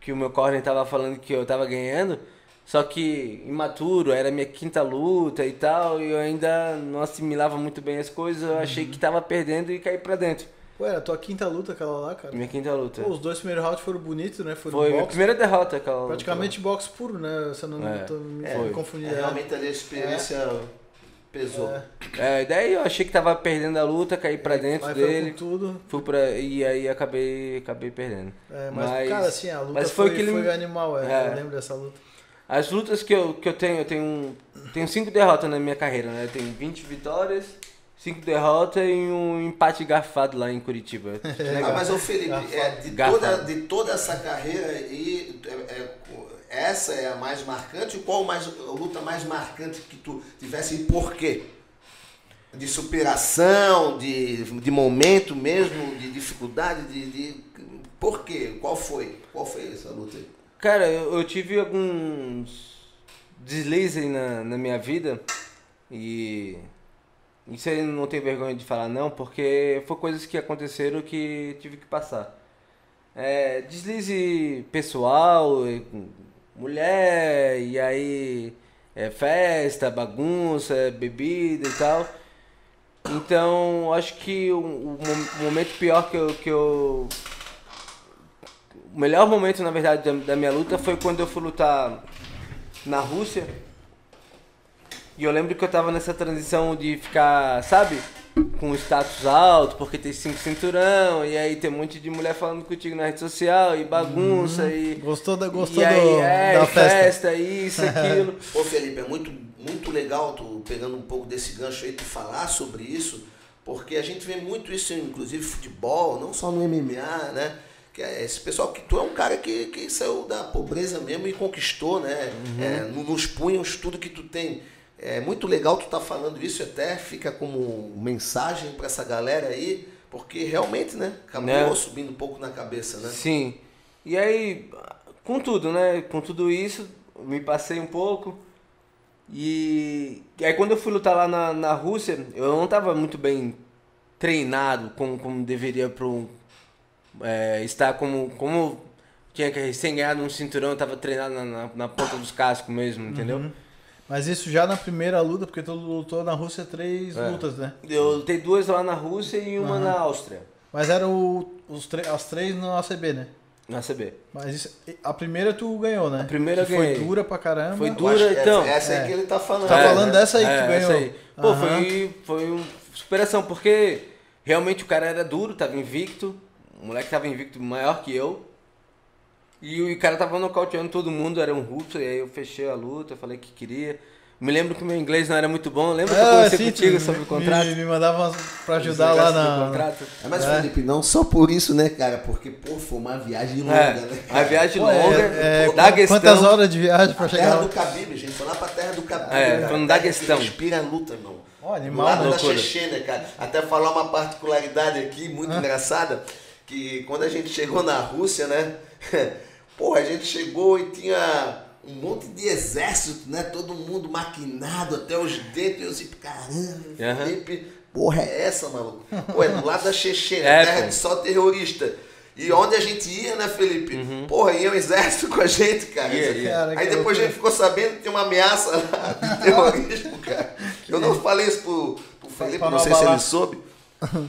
Speaker 3: que o meu corner tava falando que eu tava ganhando, só que imaturo, era minha quinta luta e tal, e eu ainda não assimilava muito bem as coisas, eu achei que tava perdendo e caí pra dentro.
Speaker 1: Pô, era a tua quinta luta aquela lá, cara.
Speaker 3: Minha quinta luta.
Speaker 1: Pô, os dois primeiros rounds foram bonitos, né? Foram
Speaker 3: Foi minha
Speaker 1: boxe.
Speaker 3: primeira derrota aquela luta.
Speaker 1: Praticamente boxe puro, né? Você não
Speaker 3: É.
Speaker 1: tô me,
Speaker 2: É,
Speaker 1: me confundindo.
Speaker 2: É, realmente ali a experiência pesou.
Speaker 1: É.
Speaker 3: É, daí eu achei que tava perdendo a luta, caí pra dentro
Speaker 1: Aí foi
Speaker 3: dele.
Speaker 1: com tudo.
Speaker 3: Fui pra, e aí acabei, acabei perdendo.
Speaker 1: É, mas, cara, assim, a luta
Speaker 3: mas
Speaker 1: foi,
Speaker 3: foi aquele-
Speaker 1: foi animal, é.
Speaker 3: É.
Speaker 1: Eu lembro dessa luta.
Speaker 3: As lutas que eu, que eu tenho, eu tenho, tenho cinco derrotas na minha carreira, né? Eu tenho 20 vitórias, cinco derrotas e um empate garfado lá em Curitiba.
Speaker 2: Ah, mas o Felipe, é, de, toda, de toda essa carreira aí, é, é, essa é a mais marcante? Qual mais, a luta mais marcante que tu tivesse e por quê? De superação, de, de momento mesmo, de dificuldade, de, de. Por quê? Qual foi? Qual foi essa luta aí?
Speaker 3: Cara, eu, eu tive alguns deslizes aí na, na minha vida e aí não tenho vergonha de falar não, porque foi coisas que aconteceram que tive que passar. É, deslize pessoal, mulher, e aí é festa, bagunça, é bebida e tal. Então, acho que o, o mo- momento pior que eu, que eu. O melhor momento, na verdade, da, da minha luta foi quando eu fui lutar na Rússia. E eu lembro que eu tava nessa transição de ficar, sabe? Com status alto, porque tem cinco cinturão, e aí tem um monte de mulher falando contigo na rede social, e bagunça, e.
Speaker 1: Gostou da, gostou
Speaker 3: e aí,
Speaker 1: do,
Speaker 3: é,
Speaker 1: da
Speaker 3: e
Speaker 1: festa?
Speaker 3: festa, isso, aquilo.
Speaker 2: Ô Felipe, é muito, muito legal tu pegando um pouco desse gancho aí, tu falar sobre isso, porque a gente vê muito isso, inclusive futebol, não só no MMA, né? Que é esse pessoal que tu é um cara que, que saiu da pobreza mesmo e conquistou, né? É, no- nos punhos tudo que tu tem. É muito legal tu tá falando isso, até fica como mensagem para essa galera aí, porque realmente, né? Acabou
Speaker 3: Né?
Speaker 2: subindo um pouco na cabeça, né?
Speaker 3: Sim. E aí, com tudo, né? Com tudo isso, me passei um pouco. E, e aí quando eu fui lutar lá na, na Rússia, eu não tava muito bem treinado como, como deveria para é, estar como, como tinha que recém ganhado um cinturão, eu tava treinado na, na, na ponta dos cascos mesmo, entendeu?
Speaker 1: Mas isso já na primeira luta, porque tu lutou na Rússia três
Speaker 3: É.
Speaker 1: lutas, né?
Speaker 3: Eu lutei duas lá na Rússia e uma na Áustria,
Speaker 1: Mas eram os as três no ACB, né?
Speaker 3: na CB.
Speaker 1: Mas isso- a primeira tu ganhou, né?
Speaker 3: A primeira
Speaker 1: que
Speaker 3: eu ganhei.
Speaker 1: Foi dura pra caramba.
Speaker 3: Foi dura, então.
Speaker 2: Essa,
Speaker 1: É.
Speaker 2: aí que ele tá falando.
Speaker 1: Tá
Speaker 2: né?
Speaker 1: falando dessa aí que tu ganhou.
Speaker 3: essa aí. Pô,
Speaker 1: Aham.
Speaker 3: foi, foi uma superação, porque realmente o cara era duro, tava invicto. O moleque tava invicto maior que eu. E o cara tava nocauteando todo mundo, era um russo, e aí eu fechei a luta, falei que queria. Me lembro que meu inglês não era muito bom, lembra que eu
Speaker 1: Ah,
Speaker 3: conversei
Speaker 1: sim,
Speaker 3: contigo sobre o contrato?
Speaker 1: Me, me mandava pra ajudar lá na.
Speaker 3: contrato.
Speaker 2: É, mas
Speaker 1: É.
Speaker 2: Felipe, não só por isso, né, cara? Porque, pô, foi uma viagem longa,
Speaker 3: É,
Speaker 2: né?
Speaker 3: a viagem
Speaker 1: Pô,
Speaker 3: longa,
Speaker 1: é, é,
Speaker 3: Daguestão.
Speaker 1: quantas horas de viagem pra
Speaker 2: A
Speaker 1: chegar
Speaker 2: terra
Speaker 1: lá?
Speaker 2: do Khabib, gente. Foi lá pra terra do Khabib.
Speaker 3: É,
Speaker 2: cara.
Speaker 3: foi no
Speaker 2: Terra que
Speaker 3: Daguestão.
Speaker 2: Respira a luta, irmão.
Speaker 1: Ó, animal,
Speaker 2: lado
Speaker 1: né?
Speaker 2: da
Speaker 3: Loucura.
Speaker 2: Chechênia, cara. Até falar uma particularidade aqui, muito engraçada, que quando a gente chegou na Rússia, né? Porra, a gente chegou e tinha um monte de exército, né? Todo mundo maquinado até os dentes. E eu assim, caramba,
Speaker 3: Aham.
Speaker 2: Felipe, porra é essa, maluco? Pô, é do lado da Chechênia,
Speaker 3: É,
Speaker 2: terra
Speaker 3: pô.
Speaker 2: de só terrorista. E onde a gente ia, né, Felipe?
Speaker 3: Uhum.
Speaker 2: Porra, ia um exército com a gente, cara.
Speaker 3: Ia.
Speaker 1: Cara,
Speaker 2: Aí depois a gente ficou sabendo que tem uma ameaça lá de terrorismo, cara. Eu não falei isso pro, pro Felipe, não
Speaker 1: não
Speaker 2: sei se ele soube.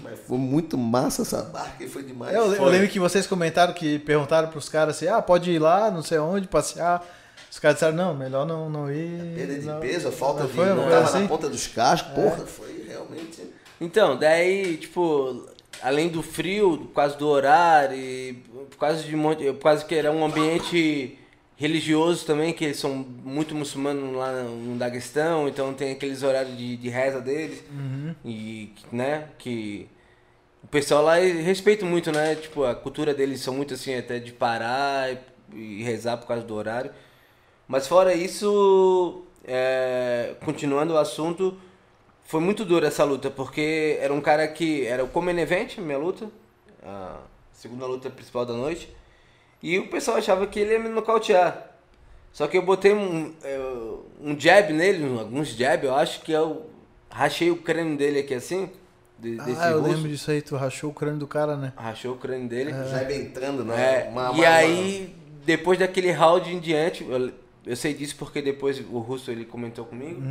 Speaker 2: Mas foi muito massa essa barca e foi demais.
Speaker 1: Eu, eu lembro que vocês comentaram que perguntaram pros caras assim, ah, pode ir lá, não sei onde, passear. Os caras disseram, não, melhor não, não ir.
Speaker 2: Perda de
Speaker 1: não.
Speaker 2: peso, a falta
Speaker 1: Não
Speaker 2: de.
Speaker 1: foi,
Speaker 2: Não tava
Speaker 1: assim?
Speaker 2: na ponta dos cascos, porra, foi realmente.
Speaker 3: Então, daí, tipo, além do frio, por causa do horário, e por causa de monte, por causa que era um ambiente religioso também, que eles são muito muçulmanos lá no Daguestão, então tem aqueles horários de, de reza deles, e, né, que o pessoal lá respeita muito, né, tipo, a cultura deles são muito assim, até de parar e, e rezar por causa do horário. Mas fora isso, é, continuando o assunto, foi muito dura essa luta, porque era um cara que era o Common Event, minha luta, a segunda luta principal da noite, e o pessoal achava que ele ia me nocautear. Só que eu botei um, é, um jab nele, alguns jab, eu acho que eu rachei o crânio dele aqui assim, de, desse
Speaker 1: Ah, eu
Speaker 3: russo.
Speaker 1: lembro disso aí, tu rachou o crânio do cara, né?
Speaker 3: Rachou o crânio dele.
Speaker 2: Já ia entrando, né?
Speaker 3: É,
Speaker 2: Uma-
Speaker 3: e
Speaker 2: uma-
Speaker 3: aí, depois daquele round em diante, eu, eu sei disso porque depois o Russo ele comentou comigo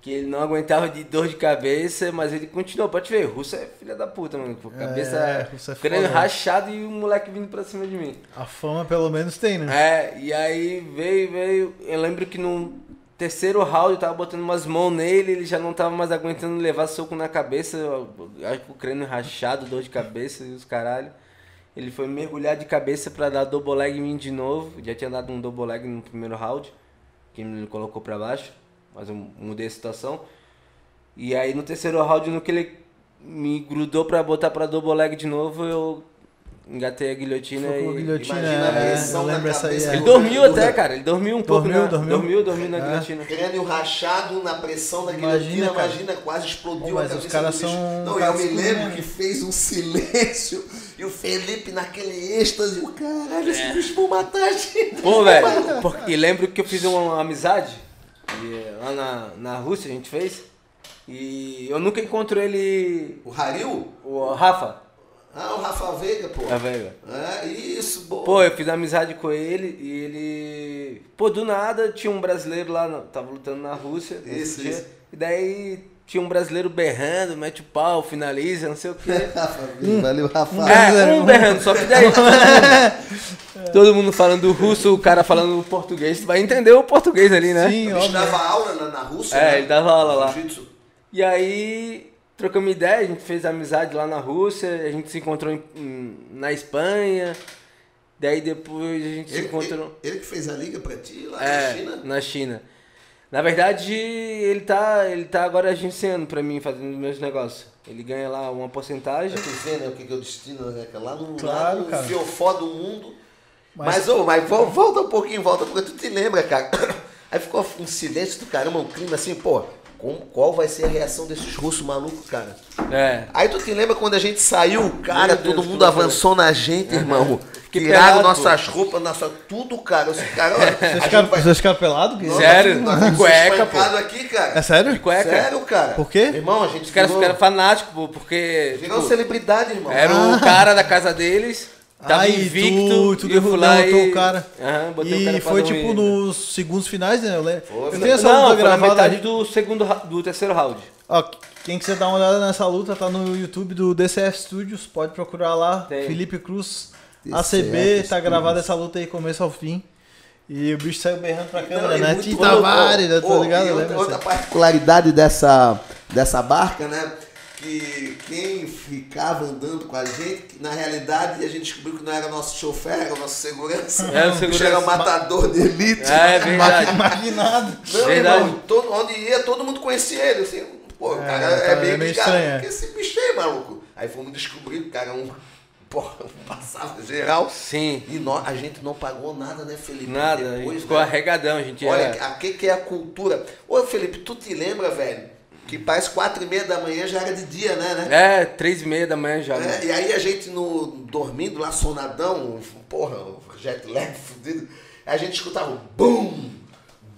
Speaker 3: que ele não aguentava de dor de cabeça, mas ele continuou. Pode ver, o Russo é filha da puta, mano. A cabeça,
Speaker 1: É, Russo é
Speaker 3: crânio rachado e o moleque vindo pra cima de mim.
Speaker 1: A fama pelo menos tem, né?
Speaker 3: É, e aí veio, veio. Eu lembro que no terceiro round eu tava botando umas mãos nele, ele já não tava mais aguentando levar soco na cabeça. Acho que o crânio rachado, dor de cabeça e os caralho. Ele foi mergulhar de cabeça pra dar double leg em mim de novo. Já tinha dado um double leg no primeiro round, que me colocou pra baixo, mas eu mudei a situação. E aí no terceiro round, no que ele me grudou pra botar pra double leg de novo, eu engatei a guilhotina
Speaker 1: a
Speaker 3: e.
Speaker 1: guilhotina,
Speaker 2: Imagina a
Speaker 1: é,
Speaker 2: pressão
Speaker 1: eu lembro essa aí. é.
Speaker 3: Ele
Speaker 2: do-
Speaker 3: dormiu
Speaker 2: do-
Speaker 3: até, cara. Ele dormiu um pouco.
Speaker 1: Dormiu,
Speaker 3: na,
Speaker 1: dormiu.
Speaker 3: dormiu, dormiu na
Speaker 1: É.
Speaker 3: guilhotina.
Speaker 2: Crânio rachado na pressão da
Speaker 1: Imagina,
Speaker 2: guilhotina,
Speaker 1: cara.
Speaker 2: imagina, quase explodiu
Speaker 1: Pô, mas
Speaker 2: a
Speaker 1: os
Speaker 2: cabeça
Speaker 1: caras
Speaker 2: do bicho.
Speaker 1: são
Speaker 2: Não, eu me lembro
Speaker 1: né?
Speaker 2: que fez um silêncio e o Felipe naquele êxtase, o caralho, esse bicho vão matar a gente.
Speaker 3: Pô, velho, porque lembro que eu fiz uma amizade e, lá na, na Rússia, a gente fez. E eu nunca encontro ele,
Speaker 2: O Haril?
Speaker 3: o Rafa.
Speaker 2: Ah, o Rafa Veiga, pô.
Speaker 3: A Veiga.
Speaker 2: É, isso, boa.
Speaker 3: Pô, eu fiz amizade com ele e ele. Pô, do nada tinha um brasileiro lá, tava lutando na Rússia. nesse
Speaker 2: Isso,
Speaker 3: dia,
Speaker 2: isso.
Speaker 3: E daí tinha um brasileiro berrando, mete o pau, finaliza, não sei o quê.
Speaker 2: Veiga, valeu, Rafa.
Speaker 3: É, um berrando, só que daí todo mundo, falando russo, o cara falando português, tu vai entender o português ali, né?
Speaker 1: Sim,
Speaker 2: A gente
Speaker 1: óbvio.
Speaker 2: dava aula na, na Rússia,
Speaker 3: É,
Speaker 2: né?
Speaker 3: ele dava aula lá. E aí, trocamos ideia, a gente fez amizade lá na Rússia, a gente se encontrou em- em- na Espanha, daí depois a gente se
Speaker 2: Ele,
Speaker 3: encontrou...
Speaker 2: ele, ele que fez a liga pra ti lá
Speaker 3: É,
Speaker 2: na China?
Speaker 3: na China. Na verdade, ele tá, ele tá agora agenciando pra mim, fazendo meus negócios. Ele ganha lá uma porcentagem.
Speaker 2: Tu vê, né, o que, que é o destino, né? Lá no,
Speaker 1: Claro,
Speaker 2: lá no
Speaker 1: cara.
Speaker 2: fiofó do mundo.
Speaker 1: Mas-
Speaker 2: Mas, ô, mas vol- volta um pouquinho, volta, porque tu te lembra, cara. Aí ficou um silêncio do caramba, um clima assim, pô, como- qual vai ser a reação desses russos malucos, cara?
Speaker 3: É.
Speaker 2: Aí tu te lembra quando a gente saiu, cara,
Speaker 3: Meu Deus,
Speaker 2: todo
Speaker 3: que
Speaker 2: mundo
Speaker 3: loucura.
Speaker 2: avançou na gente, irmão.
Speaker 3: Fiquei
Speaker 2: Tiraram
Speaker 3: pelado,
Speaker 2: nossas roupas, nossa, tudo, cara. Os caras, olha, a
Speaker 1: Vocês ficaram,
Speaker 2: vai-
Speaker 1: vocês ficaram pelados? Gui?
Speaker 2: Nós
Speaker 3: Sério?
Speaker 2: nós fomos
Speaker 3: Cueca, pô.
Speaker 2: aqui, cara.
Speaker 1: É sério?
Speaker 3: De cueca.
Speaker 2: Sério, cara.
Speaker 1: Por quê?
Speaker 2: Irmão, a gente
Speaker 3: Os caras ficaram fanáticos, pô, porque
Speaker 2: virou
Speaker 3: tipo,
Speaker 2: celebridade, irmão.
Speaker 3: era o cara da casa deles, tava
Speaker 1: Aí
Speaker 3: invicto,
Speaker 1: tu, tu
Speaker 3: e eu fui lá
Speaker 1: derrotou
Speaker 3: e...
Speaker 1: o cara.
Speaker 3: Aham, botei o
Speaker 1: e
Speaker 3: cara
Speaker 1: foi
Speaker 3: dormir.
Speaker 1: tipo nos segundos finais, né? Eu lembro.
Speaker 2: Foi,
Speaker 1: Eu tenho essa
Speaker 3: Não,
Speaker 1: luta gravada.
Speaker 3: metade do segundo, do terceiro round.
Speaker 1: Ó, quem quiser dar uma olhada nessa luta, tá no YouTube do DCF Studios, pode procurar lá.
Speaker 3: Tem.
Speaker 1: Felipe Cruz,
Speaker 2: DCF
Speaker 1: ACB, tá gravada essa luta aí, começo ao fim. E o bicho saiu berrando pra câmera,
Speaker 2: Não, e
Speaker 1: né?
Speaker 2: muito
Speaker 1: Tita
Speaker 2: louco.
Speaker 1: Tavares, né? Tá ligado?
Speaker 2: e outra, outra particularidade dessa, dessa barca, né? Que quem ficava andando com a gente, na realidade a gente descobriu que não era nosso chofer, era nosso segurança.
Speaker 3: Era o
Speaker 2: O bicho
Speaker 3: segurança.
Speaker 2: era matador de elite.
Speaker 3: É, é verdade.
Speaker 1: Maquinado.
Speaker 2: Não,
Speaker 3: Verdade.
Speaker 2: irmão, todo, onde ia, todo mundo conhecia ele. Assim, pô, o
Speaker 1: É,
Speaker 2: cara é, meio
Speaker 1: é meio
Speaker 2: ligado.
Speaker 1: estranho, é.
Speaker 2: Que esse bicho aí, maluco. Aí fomos descobrir que o cara é um. Porra, passava geral.
Speaker 3: Sim,
Speaker 2: E nós, a gente não pagou nada, né, Felipe?
Speaker 3: nada. a gente
Speaker 2: Depois,
Speaker 3: ficou
Speaker 2: né?
Speaker 3: arregadão, a gente
Speaker 2: Olha,
Speaker 3: era...
Speaker 2: a que, é a cultura? Ô, Felipe, tu te lembra, velho? Que parece quatro e meia da manhã já era de dia, né? né?
Speaker 3: É, três e meia da manhã já.
Speaker 2: É, e aí a gente no, dormindo lá, sonadão, porra, o jet lag fudido, a gente escutava um bum,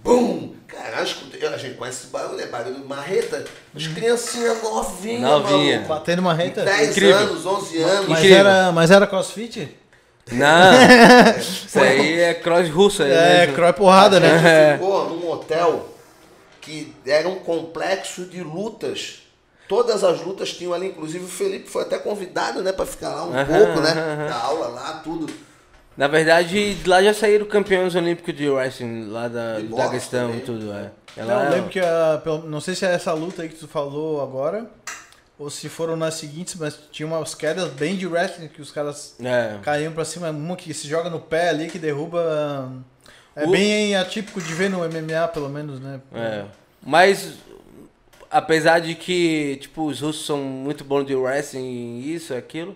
Speaker 2: bum. Caralho, a gente conhece esse barulho, é barulho de marreta. As criancinhas novinhas,
Speaker 3: Novinha.
Speaker 2: maluco.
Speaker 1: Batendo uma reta.
Speaker 2: 10
Speaker 3: Incrível.
Speaker 2: anos, 11 anos.
Speaker 1: Mas
Speaker 3: Incrível.
Speaker 1: era, mas era crossfit?
Speaker 3: Não, isso aí é cross russo. aí
Speaker 1: É,
Speaker 3: mesmo.
Speaker 1: cross porrada,
Speaker 2: A
Speaker 1: né?
Speaker 2: gente
Speaker 3: É.
Speaker 2: ficou num hotel que era um complexo de lutas. Todas as lutas tinham ali, inclusive o Felipe foi até convidado, né, para ficar lá um
Speaker 3: Aham,
Speaker 2: pouco, né?
Speaker 3: aham, aham.
Speaker 2: Da aula lá, tudo.
Speaker 3: Na verdade, de lá já saíram campeões olímpicos de wrestling, lá da, do Daguestão e tudo. É.
Speaker 1: Não,
Speaker 3: Ela
Speaker 1: eu lembro que a, não sei se é essa luta aí que tu falou agora, ou se foram nas seguintes, mas tinha umas quedas bem de wrestling que os caras
Speaker 3: É.
Speaker 1: caíam pra cima, uma que se joga no pé ali, que derruba. É
Speaker 3: O-
Speaker 1: bem atípico de ver no MMA, pelo menos, né?
Speaker 3: É. Mas, apesar de que, tipo, os russos são muito bons de wrestling e isso, aquilo,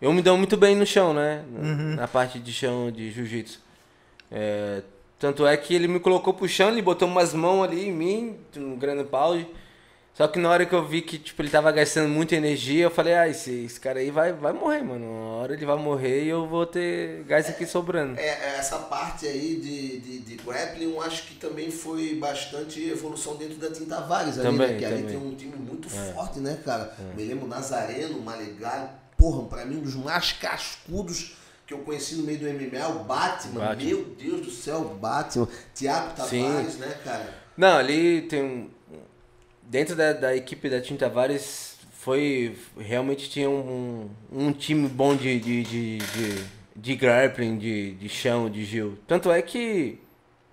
Speaker 3: eu me dou muito bem no chão, né?
Speaker 1: Uhum.
Speaker 3: Na parte de chão de jiu-jitsu. É, tanto é que ele me colocou pro chão, ele botou umas mãos ali em mim, um grande pause. Só que na hora que eu vi que, tipo, ele tava gastando muita energia, eu falei, ah, esse, esse cara aí vai, vai morrer, mano. Uma hora ele vai morrer e eu vou ter gás aqui sobrando.
Speaker 2: É, é, essa parte aí de, de, de grappling, eu acho que também foi bastante evolução dentro da Tinta ali,
Speaker 3: Também,
Speaker 2: né? Que ali
Speaker 3: também.
Speaker 2: tem um time muito forte, né, cara? Me lembro Nazareno, Malegalho, porra, pra mim um dos mais cascudos que eu conheci no meio do MMA, o Batman.
Speaker 3: Batman.
Speaker 2: Meu Deus do céu, o Batman. Tiago
Speaker 3: Sim.
Speaker 2: Tavares, né, cara?
Speaker 3: Não, ali tem um. Dentro da, da equipe da Tinta Tavares foi. Realmente tinha um, um time bom de, de, de, de, de grappling, de, de chão, de Gil. Tanto é que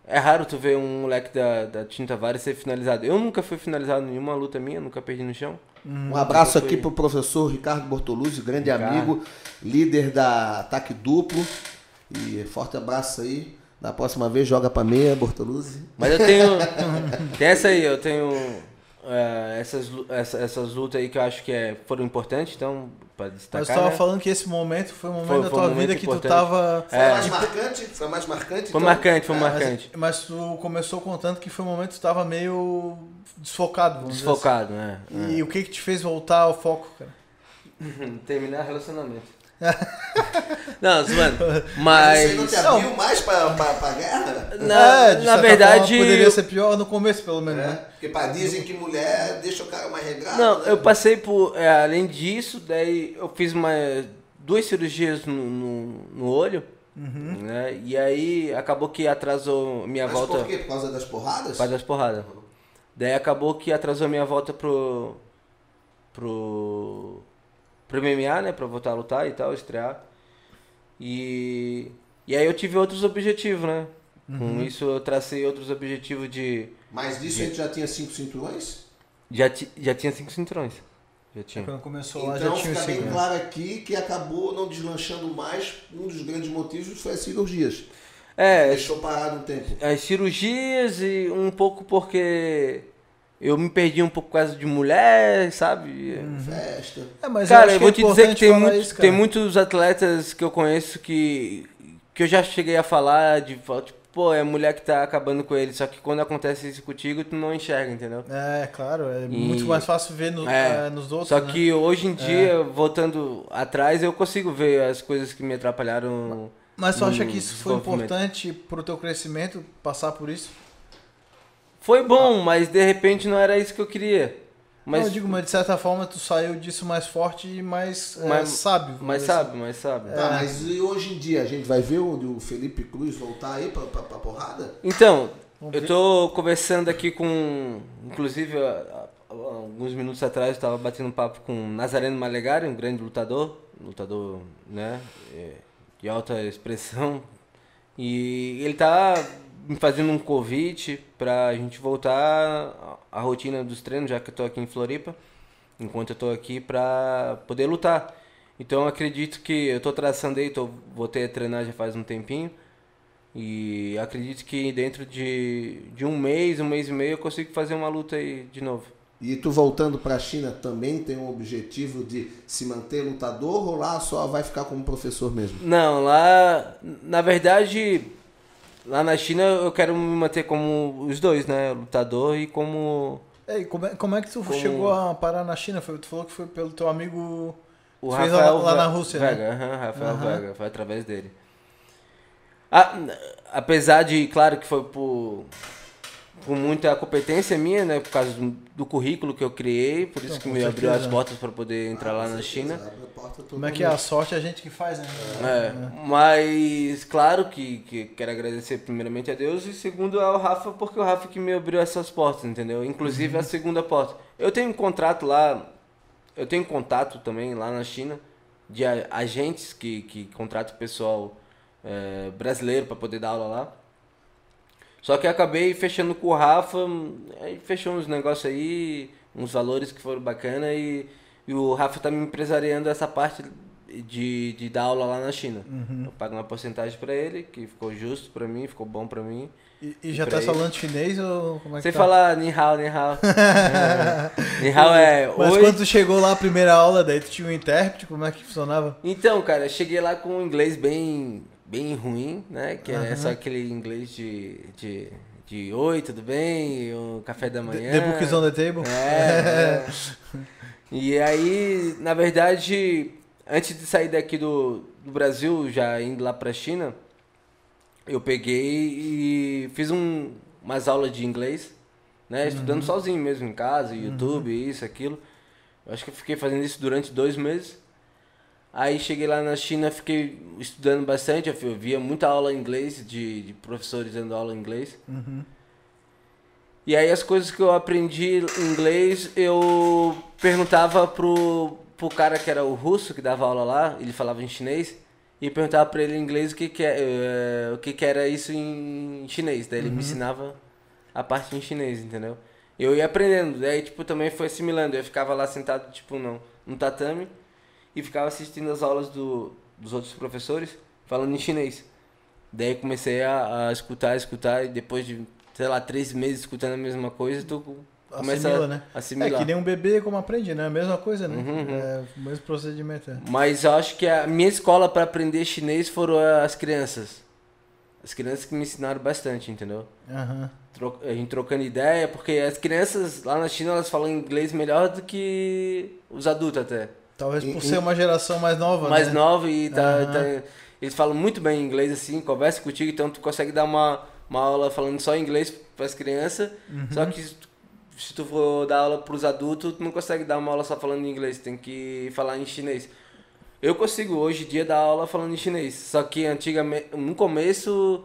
Speaker 3: é raro tu ver um moleque da, da Tinta Tavares ser finalizado. Eu nunca fui finalizado em nenhuma luta minha, nunca perdi no chão.
Speaker 2: Um abraço aqui pro professor Ricardo Bortoluzzi, grande
Speaker 3: Ricardo.
Speaker 2: amigo, líder da Ataque Duplo. E forte abraço aí. Da próxima vez joga pra meia, Bortoluzzi.
Speaker 3: Mas eu tenho. tem essa aí, eu tenho. É, essas, essa- essas lutas aí que eu acho que é, foram importantes, então, pra
Speaker 1: Mas
Speaker 3: destacar.
Speaker 1: tu tava
Speaker 3: né?
Speaker 1: falando que esse momento foi um momento
Speaker 3: Foi-
Speaker 1: da
Speaker 3: foi um
Speaker 1: tua
Speaker 3: momento
Speaker 1: vida que tu
Speaker 3: importante.
Speaker 1: tava.
Speaker 2: Foi
Speaker 3: É.
Speaker 2: mais marcante? Foi mais marcante?
Speaker 3: Foi
Speaker 2: então?
Speaker 3: marcante, foi
Speaker 2: É,
Speaker 3: marcante.
Speaker 1: Mas tu começou contando que foi um momento que tu tava meio desfocado, vamos
Speaker 3: Desfocado, né?
Speaker 1: dizer assim. E o que que te fez voltar ao foco, cara?
Speaker 3: Terminar relacionamento. não, zoando.
Speaker 2: Mas aí não te abriu mais pra, pra, pra guerra?
Speaker 3: Na,
Speaker 1: É, de
Speaker 3: na
Speaker 1: certa
Speaker 3: verdade.
Speaker 1: forma, poderia ser pior no começo, pelo menos,
Speaker 2: É,
Speaker 1: né?
Speaker 2: porque pá, dizem que mulher deixa o cara mais regrado.
Speaker 3: Não,
Speaker 2: né?
Speaker 3: eu passei por. é, além disso, daí eu fiz uma. duas cirurgias no, no, no olho, né? E aí acabou que atrasou minha
Speaker 2: Mas
Speaker 3: volta
Speaker 2: por quê? Por causa das porradas?
Speaker 3: por causa das porradas. Daí acabou que atrasou minha volta pro. pro. Pro MMA, né? Pra voltar a lutar e tal, estrear. E. E aí eu tive outros objetivos, né? Com isso eu tracei outros objetivos de.
Speaker 2: Mas disso a gente já tinha cinco cinturões?
Speaker 3: Já, ti- já tinha cinco cinturões. Já tinha.
Speaker 1: Quando começou lá
Speaker 2: Então
Speaker 1: já tinha
Speaker 2: fica bem
Speaker 1: cinco.
Speaker 2: claro aqui que acabou não deslanchando mais. Um dos grandes motivos foi as cirurgias.
Speaker 3: É,
Speaker 2: Deixou parado um tempo.
Speaker 3: as cirurgias e um pouco porque eu me perdi um pouco por causa de mulher, sabe?
Speaker 2: Festa.
Speaker 1: É, mas
Speaker 3: cara,
Speaker 1: eu,
Speaker 3: eu vou te dizer que tem,
Speaker 1: muito, isso,
Speaker 3: tem muitos atletas que eu conheço que, que eu já cheguei a falar de tipo, pô, é a mulher que tá acabando com ele. Só que quando acontece isso contigo, tu não enxerga, entendeu?
Speaker 1: É, claro, é
Speaker 3: E-
Speaker 1: muito mais fácil ver no-
Speaker 3: É,
Speaker 1: é, nos outros.
Speaker 3: Só
Speaker 1: né?
Speaker 3: que hoje em dia, voltando atrás, eu consigo ver as coisas que me atrapalharam.
Speaker 1: Mas tu acha que isso foi importante pro teu crescimento, passar por isso?
Speaker 3: Foi bom, mas de repente não era isso que eu queria.
Speaker 1: Mas
Speaker 3: Mas,
Speaker 1: eu digo, mas de certa forma tu saiu disso mais forte e mais é,
Speaker 3: Mas-
Speaker 1: sábio. vamos
Speaker 3: mas
Speaker 1: dizer assim.
Speaker 3: sabe, mas sabe.
Speaker 2: Tá, mas e hoje em dia a gente vai ver o, o Felipe Cruz voltar aí pra, pra, pra porrada?
Speaker 3: Então,
Speaker 1: Vamos
Speaker 3: eu
Speaker 1: ver.
Speaker 3: tô conversando aqui com. Inclusive, alguns minutos atrás eu tava batendo um papo com Nazareno Malegari, um grande lutador, lutador, né, é, de alta expressão. E ele tá fazendo um convite pra gente voltar à rotina dos treinos, já que eu tô aqui em Floripa, enquanto eu tô aqui pra poder lutar. Então eu acredito que eu tô traçando aí, tô, voltei a treinar já faz um tempinho. E acredito que dentro de, de um mês, um mês e meio, eu consigo fazer uma luta aí de novo.
Speaker 2: E tu voltando pra China também tem um objetivo de se manter lutador ou lá só vai ficar como professor mesmo?
Speaker 3: Não, lá, na verdade, lá na China eu quero me manter como os dois, né? Lutador e como
Speaker 1: Ei, como, é, como é que tu
Speaker 3: Como-
Speaker 1: chegou a parar na China? Foi, tu falou que foi pelo teu amigo.
Speaker 3: o
Speaker 1: Tu fez
Speaker 3: Rafael
Speaker 1: lá- lá na Rússia, né?
Speaker 3: Vega, aham, Rafael
Speaker 1: Aham.
Speaker 3: Vega, foi através dele. Ah, n- apesar de, claro que foi por, por muita competência minha, né? Por causa do, do currículo que eu criei, por isso
Speaker 1: Não,
Speaker 3: que me abriu as portas para poder entrar lá na China.
Speaker 1: Como é que é? A sorte é a gente que faz, né?
Speaker 3: É, mas claro que, que quero agradecer primeiramente a Deus e segundo ao Rafa, porque o Rafa que me abriu essas portas, entendeu? Inclusive a segunda porta. Eu tenho um contrato lá, eu tenho contato também lá na China de agentes que, que contratam pessoal é, brasileiro para poder dar aula lá. Só que eu acabei fechando com o Rafa, aí fechou uns negócios aí, uns valores que foram bacana e, e o Rafa tá me empresariando essa parte de, de dar aula lá na China. Eu pago uma porcentagem para ele, que ficou justo para mim, ficou bom para mim.
Speaker 1: E, e já tá
Speaker 3: ele.
Speaker 1: falando chinês ou como é que
Speaker 3: Sem
Speaker 1: tá?
Speaker 3: falar ni hao, ni hao. É, ni hao é
Speaker 1: Mas
Speaker 3: oi.
Speaker 1: quando tu chegou lá a primeira aula, daí tu tinha um intérprete, como é que funcionava?
Speaker 3: Então, cara, eu cheguei lá com um inglês bem, bem ruim, né? Que é
Speaker 1: Aham.
Speaker 3: só aquele inglês de, de, de oi, tudo bem? Um café da manhã.
Speaker 1: The book is on the table?
Speaker 3: É, é. E aí, na verdade, antes de sair daqui do, do Brasil, já indo lá pra China, eu peguei e fiz um, umas aulas de inglês, né? Estudando sozinho mesmo em casa, YouTube, isso, aquilo. Eu acho que eu fiquei fazendo isso durante dois meses. Aí cheguei lá na China, fiquei estudando bastante, eu via muita aula em inglês, de, de professores dando aula em inglês.
Speaker 1: Uhum.
Speaker 3: E aí as coisas que eu aprendi em inglês, eu perguntava pro, pro cara que era o russo, que dava aula lá, ele falava em chinês, e perguntava pra ele em inglês o que que, é, eh, o que que era isso em chinês. Daí ele me ensinava a parte em chinês, entendeu? Eu ia aprendendo, daí tipo também foi assimilando. Eu ficava lá sentado, tipo, não, no tatame, e ficava assistindo as aulas do, dos outros professores, falando em chinês. Daí comecei a, a escutar, escutar, e depois de, sei lá, três meses escutando a mesma coisa, tu começa
Speaker 1: Assimila, né?
Speaker 3: a assimilar.
Speaker 1: É que nem um bebê como aprende, né? A mesma coisa, né?
Speaker 3: Uhum, uhum.
Speaker 1: É o mesmo procedimento. É.
Speaker 3: Mas eu acho que a minha escola para aprender chinês foram as crianças. As crianças que me ensinaram bastante, entendeu?
Speaker 1: Aham.
Speaker 3: Tro- A gente trocando ideia, porque as crianças lá na China elas falam inglês melhor do que os adultos até.
Speaker 1: Talvez por
Speaker 2: e-
Speaker 1: ser uma geração mais nova,
Speaker 3: mais
Speaker 1: né?
Speaker 3: nova e tá,
Speaker 1: Aham.
Speaker 3: tá- eles falam muito bem inglês assim, conversa contigo, então tu consegue dar uma, uma aula falando só inglês para as crianças,
Speaker 1: Uhum.
Speaker 3: só que se tu, se tu for dar aula para os adultos, tu não consegue dar uma aula só falando inglês, tem que falar em chinês. eu consigo hoje em dia dar aula falando em chinês. Só que antigamente, no começo,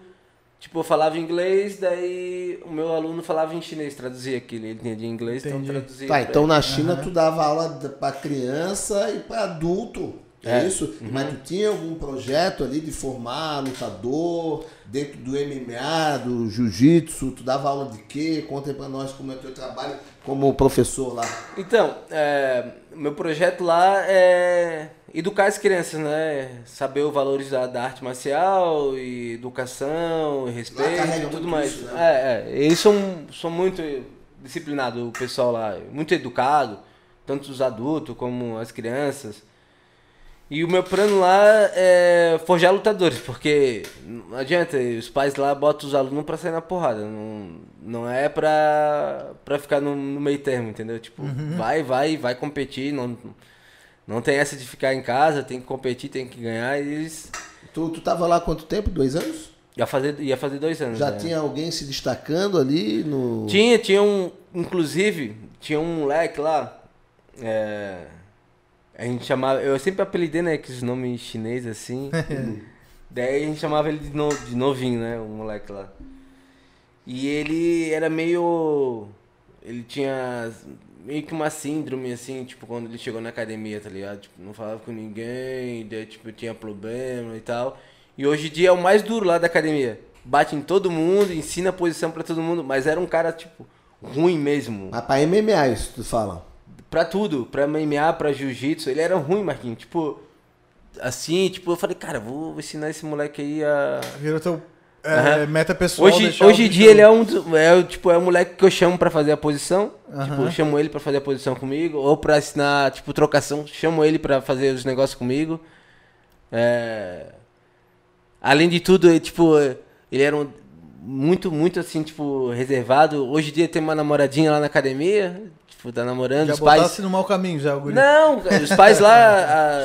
Speaker 3: tipo, eu falava inglês, daí o meu aluno falava em chinês, traduzia aquilo. Ele entendia inglês,
Speaker 1: Entendi.
Speaker 3: então traduzia.
Speaker 2: Tá, então
Speaker 3: ele.
Speaker 2: na China tu dava aula pra criança e pra adulto. É,
Speaker 3: É.
Speaker 2: isso? Mas tu tinha algum projeto ali de formar lutador dentro do MMA, do jiu-jitsu? Tu dava aula de quê? Conta aí pra nós como é o teu trabalho como professor lá.
Speaker 3: Então, é, meu projeto lá é educar as crianças, né? Saber os valores da, da arte marcial, e educação, e respeito e tudo mais.
Speaker 2: isso,
Speaker 3: É, é. Eles são, são muito disciplinados, o pessoal lá, muito educado, tanto os adultos como as crianças. E o meu plano lá é forjar lutadores, porque não adianta, os pais lá botam os alunos pra sair na porrada. Não, não é pra, pra ficar no, no meio termo, entendeu? Tipo, vai, vai, vai competir. Não, não tem essa de ficar em casa, tem que competir, tem que ganhar. E eles
Speaker 2: Tu, tu tava lá há quanto tempo? Dois anos?
Speaker 3: ia fazer, ia fazer dois anos.
Speaker 2: Já
Speaker 3: né?
Speaker 2: tinha alguém se destacando ali no.
Speaker 3: Tinha, tinha um. Inclusive, tinha um moleque lá. é, a gente chamava. Eu sempre apelidei, né? Com os nomes chineses assim. Daí a gente chamava ele de, no, de novinho, né? O moleque lá. E ele era meio. Ele tinha meio que uma síndrome, assim, tipo, quando ele chegou na academia, tá ligado? Tipo, não falava com ninguém, daí, tipo, tinha problema e tal. E hoje em dia é o mais duro lá da academia. Bate em todo mundo, ensina a posição pra todo mundo, mas era um cara, tipo, ruim mesmo.
Speaker 2: Mas pra MMA isso tu fala.
Speaker 3: Pra tudo, pra MMA, pra jiu-jitsu, ele era ruim, Marquinhos. Tipo, assim, tipo, eu falei, cara, vou ensinar esse moleque aí a.
Speaker 1: Virou teu é,
Speaker 3: Aham.
Speaker 1: meta pessoal.
Speaker 3: Hoje, hoje em dia ele é um, do- é, tipo, é o moleque que eu chamo pra fazer a posição. Tipo,
Speaker 1: Aham.
Speaker 3: eu chamo ele pra fazer a posição comigo. Ou pra assinar, tipo, trocação, chamo ele pra fazer os negócios comigo. É... Além de tudo, ele, tipo, ele era um- muito, muito assim, tipo, reservado. Hoje em dia tem uma namoradinha lá na academia. Tipo, tá namorando.
Speaker 1: Já
Speaker 3: os pais.
Speaker 1: no mau caminho já, o guri.
Speaker 3: Não, os pais lá,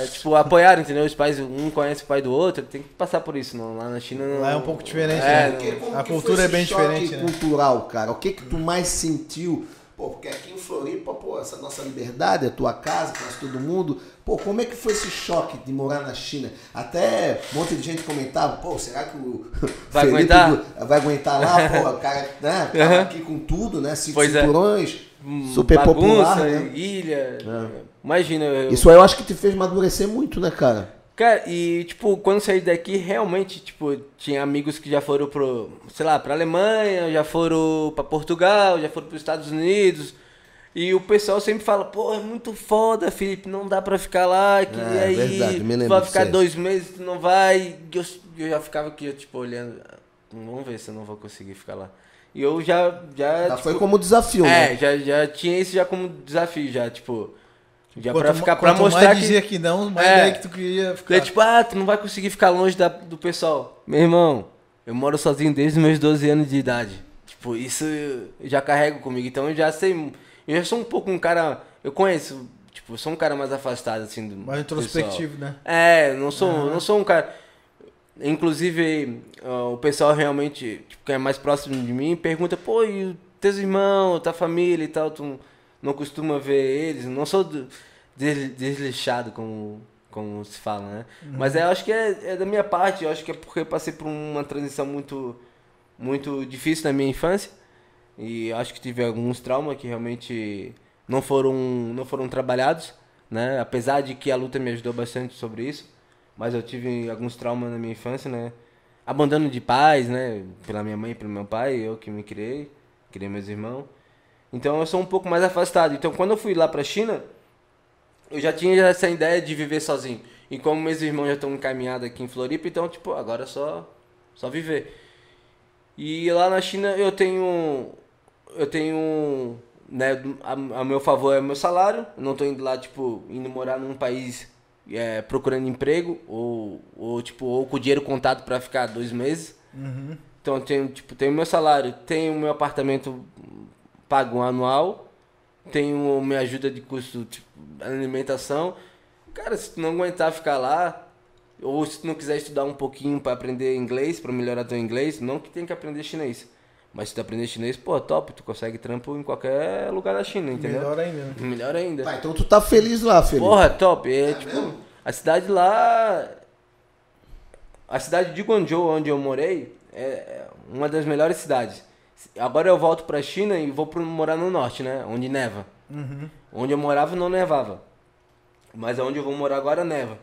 Speaker 3: ah, tipo, apoiaram, entendeu? Os pais, um conhece o pai do outro, tem que passar por isso, não. Lá na China não.
Speaker 1: Lá é um pouco diferente,
Speaker 3: É,
Speaker 1: né?
Speaker 3: não-
Speaker 1: A cultura é bem diferente, né?
Speaker 2: cultural, cara. O que que tu mais sentiu? Pô, porque aqui em Floripa, pô, essa nossa liberdade, a tua casa, conhece todo mundo. Pô, como é que foi esse choque de morar na China? Até um monte de gente comentava, pô, será que o
Speaker 3: Vai
Speaker 2: Felipe
Speaker 3: aguentar?
Speaker 2: vai aguentar lá? Pô, o cara, né, tava aqui com tudo, né? Cinco
Speaker 3: Pois é.
Speaker 2: cinturões,
Speaker 3: Hum,
Speaker 2: super
Speaker 3: bagunça,
Speaker 2: popular, né?
Speaker 3: ilha. Imagina, eu,
Speaker 2: Isso aí eu acho que te fez amadurecer muito, né, cara?
Speaker 3: Cara, e tipo, quando eu saí daqui, realmente, tipo, tinha amigos que já foram pro, sei lá, pra Alemanha, já foram pra Portugal, já foram pros Estados Unidos. E o pessoal sempre fala, pô, é muito foda, Felipe, não dá pra ficar lá, que
Speaker 2: É,
Speaker 3: aí
Speaker 2: verdade, me
Speaker 3: vai ficar dois meses, tu não vai. Eu, eu já ficava aqui, tipo, olhando, "Ah, vamos ver se eu não vou conseguir ficar lá. E eu já, já,
Speaker 2: Já
Speaker 3: tipo,
Speaker 2: foi como desafio,
Speaker 3: é,
Speaker 2: né?
Speaker 3: já, já tinha isso já como desafio, já, tipo, já
Speaker 1: Quanto
Speaker 3: pra ficar, pra mostrar
Speaker 1: mais
Speaker 3: que...
Speaker 1: dizia que não, mais
Speaker 3: É.
Speaker 1: que tu queria ficar.
Speaker 3: Daí, tipo, ah, tu não vai conseguir ficar longe da- do pessoal. Meu irmão, eu moro sozinho desde os meus 12 anos de idade. Tipo, isso eu já carrego comigo. Então eu já sei. Eu já sou um pouco um cara. Eu conheço. Tipo, eu sou um cara mais afastado, assim, do.
Speaker 1: mais introspectivo, né?
Speaker 3: É, não sou, não sou um cara. Inclusive, o pessoal realmente, tipo, que é mais próximo de mim, pergunta, pô, e teus irmãos, tua família e tal, tu não costuma ver eles? Não sou do- des- desleixado, como, como se fala, né? Mas eu acho que é, é da minha parte, eu acho que é porque eu passei por uma transição muito, muito difícil na minha infância. E acho que tive alguns traumas que realmente não foram, não foram trabalhados, né? Apesar de que a luta me ajudou bastante sobre isso, mas eu tive alguns traumas na minha infância, né? Abandono de pais, né? Pela minha mãe pelo meu pai, eu que me criei, criei meus irmãos. Então eu sou um pouco mais afastado. Então quando eu fui lá pra China, eu já tinha essa ideia de viver sozinho. E como meus irmãos já estão encaminhados aqui em Floripa, então, tipo, agora é só, só viver. E lá na China eu tenho. Eu tenho. Né, a, a meu favor é meu salário. Eu não tô indo lá, tipo, indo morar num país é, procurando emprego. Ou, ou, tipo, ou com dinheiro contado pra ficar dois meses.
Speaker 1: Uhum.
Speaker 3: Então tenho, tipo, tenho meu salário, tenho o meu apartamento pago anual, tenho minha ajuda de custo, tipo, alimentação. Cara, se tu não aguentar ficar lá, ou se tu não quiser estudar um pouquinho para aprender inglês, para melhorar teu inglês, não que tem que aprender chinês. Mas se tu aprender chinês, pô, top, tu consegue trampo em qualquer lugar da China, entendeu?
Speaker 1: Melhor ainda. né?
Speaker 3: Melhor ainda.
Speaker 2: Tá, então tu tá feliz lá, Felipe.
Speaker 3: Porra, top. É, tipo, A cidade lá. A cidade de Guangzhou, onde eu morei, é uma das melhores cidades. Agora eu volto pra China e vou pro, morar no norte, né? Onde neva.
Speaker 1: Uhum.
Speaker 3: Onde eu morava não nevava. Mas onde eu vou morar agora neva.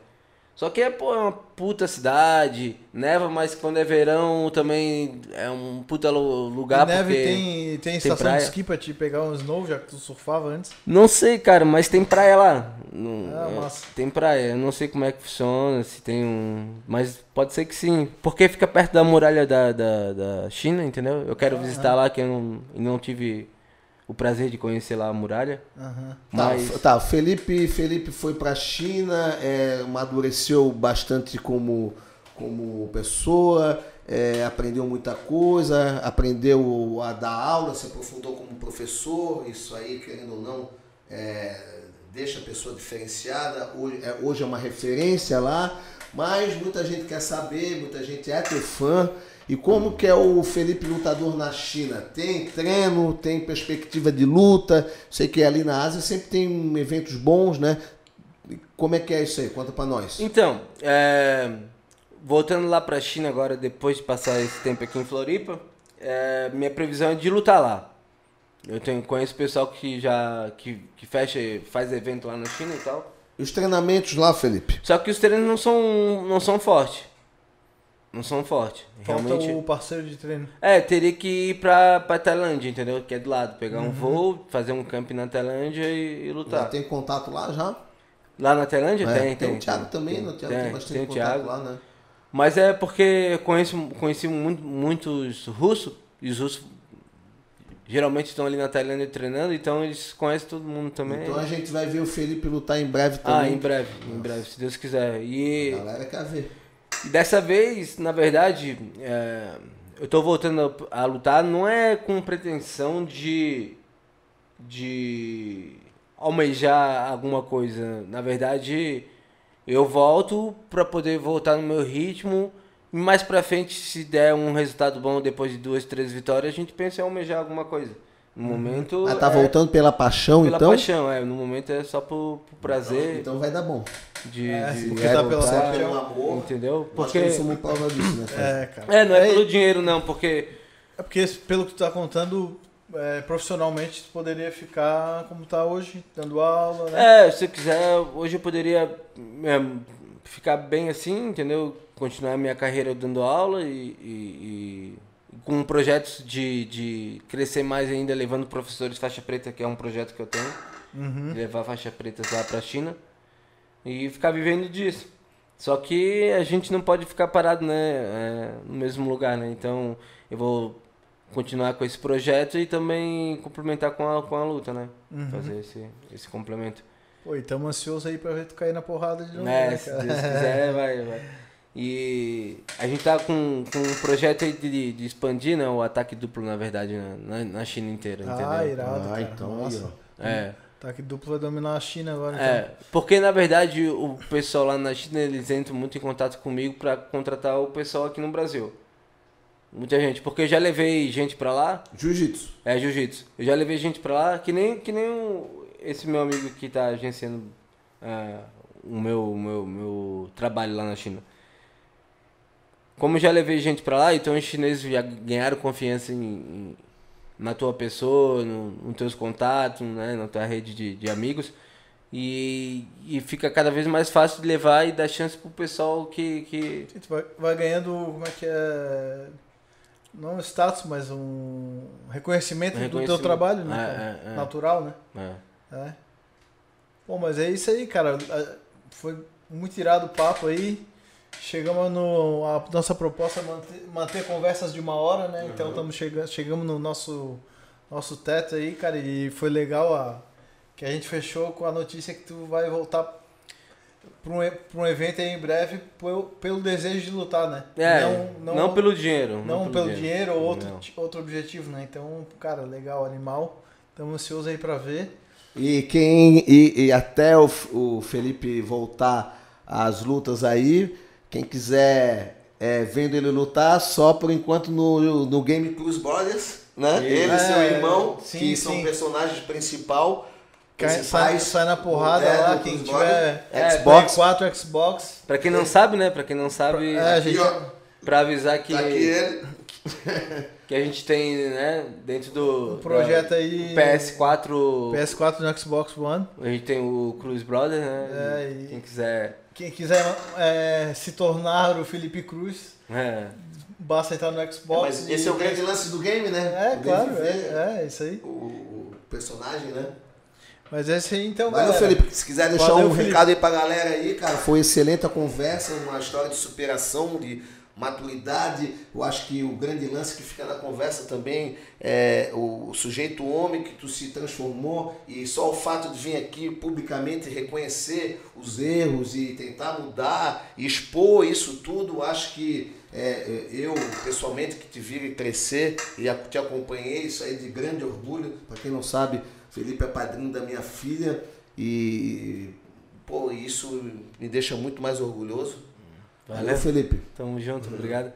Speaker 3: Só que é, pô, é uma puta cidade, neva, mas quando é verão também é um puta lu- lugar
Speaker 1: E neve
Speaker 3: porque...
Speaker 1: tem, tem estação de esqui pra te pegar um snow, já que tu surfava antes.
Speaker 3: Não sei, cara, mas tem praia lá.
Speaker 1: Ah,
Speaker 3: é,
Speaker 1: massa.
Speaker 3: tem praia, eu não sei como é que funciona, se tem um... Mas pode ser que sim, porque fica perto da muralha da, da, da China, entendeu? Eu quero visitar lá, que eu não, não tive o prazer de conhecer lá a muralha.
Speaker 2: Tá,
Speaker 3: Mas...
Speaker 2: f- tá, Felipe, Felipe foi pra China, é, amadureceu bastante como, como pessoa, é, aprendeu muita coisa, aprendeu a dar aula, se aprofundou como professor, isso aí, querendo ou não, é, deixa a pessoa diferenciada, hoje é, hoje é uma referência lá, mas muita gente quer saber, muita gente é teu fã. E como que é o Felipe lutador na China? Tem treino, tem perspectiva de luta. Sei que ali na Ásia sempre tem eventos bons, né? Como é que é isso aí? Conta pra nós.
Speaker 3: Então, é, voltando lá pra China agora, depois de passar esse tempo aqui em Floripa, é, minha previsão é de lutar lá. Eu tenho, conheço pessoal que já que, que fecha, faz evento lá na China e tal.
Speaker 2: E os treinamentos lá, Felipe?
Speaker 3: Só que os treinos não são, não são fortes. Não são fortes.
Speaker 1: Falta
Speaker 3: Realmente.
Speaker 1: o parceiro de treino.
Speaker 3: É, teria que ir pra, pra Tailândia, entendeu? Que é do lado. Pegar um voo, fazer um camp na Tailândia e, e
Speaker 2: Já
Speaker 3: lutar.
Speaker 2: tem contato lá já?
Speaker 3: Lá na Tailândia?
Speaker 2: É,
Speaker 3: tem, tem.
Speaker 2: o Thiago também, né? O Thiago tem,
Speaker 3: tem,
Speaker 2: bastante
Speaker 3: tem o
Speaker 2: contato
Speaker 3: Thiago.
Speaker 2: lá, né?
Speaker 3: Mas é porque eu conheço, conheci muito, muitos russos, e os russos geralmente estão ali na Tailândia treinando, então eles conhecem todo mundo também.
Speaker 2: Então a gente vai ver o Felipe lutar em breve
Speaker 3: ah,
Speaker 2: também.
Speaker 3: em breve, em breve, se Deus quiser. E,
Speaker 2: A galera quer ver.
Speaker 3: Dessa vez, na verdade, é, eu tô voltando a, a lutar, não é com pretensão de, de almejar alguma coisa. Na verdade, eu volto para poder voltar no meu ritmo. E mais pra frente, se der um resultado bom depois de duas, três vitórias, a gente pensa em almejar alguma coisa. No momento.
Speaker 2: Ah, tá
Speaker 3: é
Speaker 2: voltando pela paixão,
Speaker 3: pela
Speaker 2: então?
Speaker 3: paixão, é. No momento é só pro, pro prazer
Speaker 2: Então vai dar bom.
Speaker 3: de,
Speaker 1: É,
Speaker 3: de
Speaker 1: porque tá pela paixão.
Speaker 2: Pelo amor.
Speaker 3: Entendeu? Porque.
Speaker 2: também somos prova disso, né?
Speaker 1: É, cara.
Speaker 3: É, não é pelo dinheiro não, porque.
Speaker 1: É porque, pelo que tu tá contando, é, profissionalmente tu poderia ficar como tá hoje, dando aula, né?
Speaker 3: É, se eu quiser, hoje eu poderia é, ficar bem assim, entendeu? Continuar minha carreira dando aula e, e- e com projetos de, de crescer mais ainda, levando professores faixa preta, que é um projeto que eu tenho,
Speaker 1: Uhum.
Speaker 3: levar faixa pretas lá pra China e ficar vivendo disso. Só que a gente não pode ficar parado, né, é, no mesmo lugar, né? Então eu vou continuar com esse projeto e também complementar com a, com a luta, né?
Speaker 1: Uhum.
Speaker 3: Fazer esse, esse complemento.
Speaker 1: Pô, e tamo ansioso aí pra ver tu cair na porrada de novo,
Speaker 3: É,
Speaker 1: né,
Speaker 3: se? Deus quiser, vai, vai. E a gente tá com, com um projeto aí de, de expandir, né? O ataque duplo, na verdade, na, na- na China inteira,
Speaker 1: Ah,
Speaker 3: entendeu?
Speaker 1: irado,
Speaker 2: Ah,
Speaker 1: cara.
Speaker 2: então
Speaker 1: Nossa.
Speaker 3: É,
Speaker 1: Tá que duplo vai dominar a China agora, então.
Speaker 3: é, porque na verdade o pessoal lá na China, eles entram muito em contato comigo pra contratar o pessoal aqui no Brasil. Muita gente, porque eu já levei gente pra lá,
Speaker 2: Jiu-jitsu.
Speaker 3: é jiu-jitsu. Eu já levei gente pra lá, que nem, que nem o- esse meu amigo que tá agenciando ah, o meu, o meu, meu trabalho lá na China. Como já levei gente pra lá, então os chineses já ganharam confiança em, em- na tua pessoa, no, nos teus contatos, né, na tua rede de, de amigos. E, e fica cada vez mais fácil de levar e dar chance pro pessoal que, que
Speaker 1: Tu vai, vai ganhando, como é que é... Não um status, mas um reconhecimento, do teu
Speaker 3: Reconhecimento.
Speaker 1: trabalho, né?
Speaker 3: É, é, é.
Speaker 1: Natural, né?
Speaker 3: é,
Speaker 1: É. Bom, mas é isso aí, cara. A- Foi muito irado o papo aí. Chegamos no. A nossa proposta é manter, manter conversas de uma hora, né? Então estamos chegando, chegamos no nosso, nosso teto aí, cara. E foi legal a, que a gente fechou com a notícia que tu vai voltar para um, pra um evento aí em breve pelo, pelo desejo de lutar, né?
Speaker 3: É, não, pelo dinheiro.
Speaker 1: não pelo dinheiro ou outro,
Speaker 3: Não.
Speaker 1: outro objetivo, né? Então, cara, legal, animal. Estamos ansiosos aí pra ver.
Speaker 2: E quem e, e até o, o Felipe voltar às lutas aí, quem quiser é, vendo ele lutar, só por enquanto no, no Game Cruz Brothers, né? Ele e seu
Speaker 1: É,
Speaker 2: irmão,
Speaker 1: sim,
Speaker 2: que são
Speaker 1: sim.
Speaker 2: personagens principal.
Speaker 1: Cai, sai, sai na porrada
Speaker 2: É,
Speaker 1: lá, quem tiver
Speaker 2: Brother,
Speaker 1: Xbox.
Speaker 2: Xbox.
Speaker 1: 4 Xbox.
Speaker 3: Pra quem não sabe, né? Pra quem não sabe,
Speaker 1: É, a gente.
Speaker 2: Aqui, ó,
Speaker 3: pra avisar que,
Speaker 2: tá aqui ele.
Speaker 3: que a gente tem, né, dentro do
Speaker 1: Um projeto
Speaker 3: da-
Speaker 1: aí-
Speaker 3: PS4,
Speaker 1: PS4 no Xbox One.
Speaker 3: a gente tem o Cruz Brother, né?
Speaker 1: É, e-
Speaker 3: Quem quiser.
Speaker 1: Quem quiser é, se tornar o Felipe Cruz,
Speaker 3: É.
Speaker 1: basta entrar no
Speaker 2: É,
Speaker 1: Xbox.
Speaker 2: mas esse
Speaker 1: e-
Speaker 2: é o grande lance do game, né?
Speaker 1: É,
Speaker 2: O
Speaker 1: claro, é, é, isso aí.
Speaker 2: O, o personagem, né?
Speaker 1: Mas esse aí então,
Speaker 2: Valeu,
Speaker 1: galera.
Speaker 2: Felipe. Se quiser deixar
Speaker 1: Valeu,
Speaker 2: um
Speaker 1: Felipe.
Speaker 2: recado aí pra galera aí, cara, foi excelente a conversa, uma história de superação, de maturidade. Eu acho que o grande lance que fica na conversa também é o, sujeito homem que tu se transformou e só o fato de vir aqui publicamente reconhecer os erros e tentar mudar e expor isso tudo, acho que é, é, eu pessoalmente que te vi crescer e te acompanhei, isso aí de grande orgulho. Para quem não sabe, Felipe é padrinho da minha filha e pô, isso me deixa muito mais orgulhoso. Valeu,
Speaker 3: Valeu.
Speaker 2: Felipe.
Speaker 3: Tamo junto, obrigado.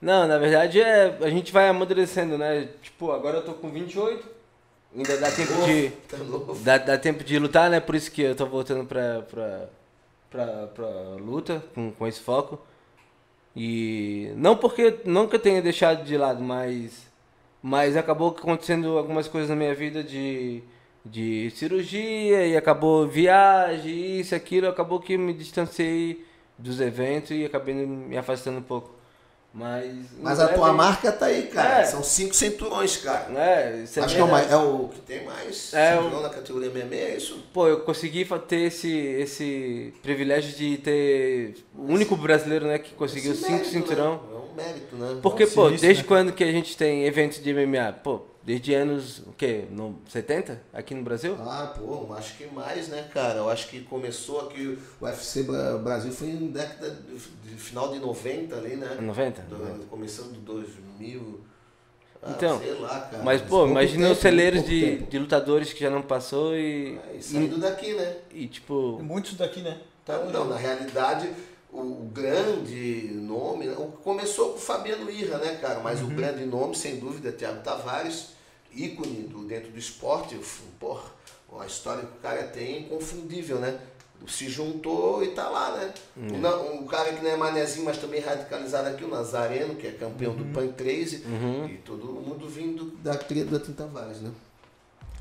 Speaker 3: Não, na verdade é. A gente vai amadurecendo, né? Tipo, agora eu tô com 28. Ainda dá tempo de.
Speaker 2: Tá.
Speaker 3: Dá, dá tempo de lutar, né? Por isso que eu tô voltando pra, pra, pra, pra luta com, com esse foco. E não porque eu tenha deixado de lado, mas mas acabou acontecendo algumas coisas na minha vida de, de cirurgia e acabou viagem, isso, aquilo, acabou que me distanciei dos eventos e acabei me afastando um pouco. Mas
Speaker 2: Mas a tua marca tá aí, cara.
Speaker 3: É.
Speaker 2: São cinco cinturões, cara.
Speaker 3: É, isso é
Speaker 2: Acho que é o, mais- é o que tem mais
Speaker 3: É,
Speaker 2: cinturão na categoria MMA, é isso?
Speaker 3: Pô, eu consegui ter esse, esse privilégio de ter o único brasileiro, né, que conseguiu
Speaker 2: Esse
Speaker 3: cinco
Speaker 2: mérito,
Speaker 3: cinturão.
Speaker 2: Né? É um mérito, né?
Speaker 3: Porque,
Speaker 1: É um
Speaker 3: pô,
Speaker 1: serviço,
Speaker 3: desde
Speaker 1: né?
Speaker 3: quando que a gente tem eventos de MMA? Pô, desde anos, o quê? No 70? Aqui no Brasil?
Speaker 2: Ah, pô, acho que mais, né, cara? Eu acho que começou aqui, o UFC Bra- Brasil foi em década de, de final de 90 ali, né?
Speaker 3: 90?
Speaker 2: Do- começando de 2000. Ah,
Speaker 3: Então,
Speaker 2: sei lá, cara.
Speaker 3: Mas, pô, imagina
Speaker 2: tempo,
Speaker 3: os celeiros de,
Speaker 2: tempo.
Speaker 3: de lutadores que já não passou e,
Speaker 2: É, e saindo daqui, né?
Speaker 3: e, tipo...
Speaker 1: Muitos daqui, né?
Speaker 2: Tá, não, na realidade, o, grande nome, o- começou com o Fabiano Irra, né, cara? Mas
Speaker 3: Uhum.
Speaker 2: o grande nome, sem dúvida, é Thiago Tavares, ícone do, dentro do esporte. Porra, a história que o cara tem é inconfundível, né? Se juntou e tá lá, né?
Speaker 3: Uhum.
Speaker 2: O, cara que não é manezinho, mas também radicalizado aqui, o Nazareno, que é campeão
Speaker 3: Uhum.
Speaker 2: do Pan Crazy, e todo mundo vindo da cria do Tavares, né?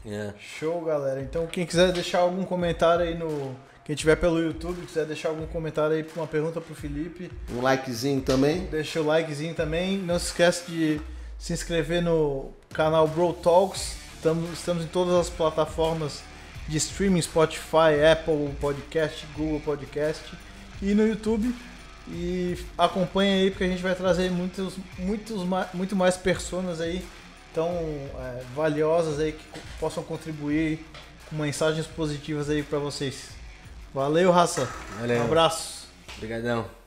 Speaker 3: é.
Speaker 1: Show, galera. Então, quem quiser deixar algum comentário aí no. Quem tiver pelo YouTube, quiser deixar algum comentário aí, uma pergunta pro Felipe,
Speaker 2: Um likezinho também.
Speaker 1: deixa o likezinho também. Não se esquece de se inscrever no canal Bro Talks. Estamos, estamos em todas as plataformas de streaming, Spotify, Apple Podcast, Google Podcast e no YouTube. E acompanha aí porque a gente vai trazer muitos, muitos, muito mais personas aí tão é, valiosas aí que possam contribuir com mensagens positivas aí para vocês. Valeu, raça.
Speaker 3: Valeu.
Speaker 1: Um abraço.
Speaker 3: Obrigadão.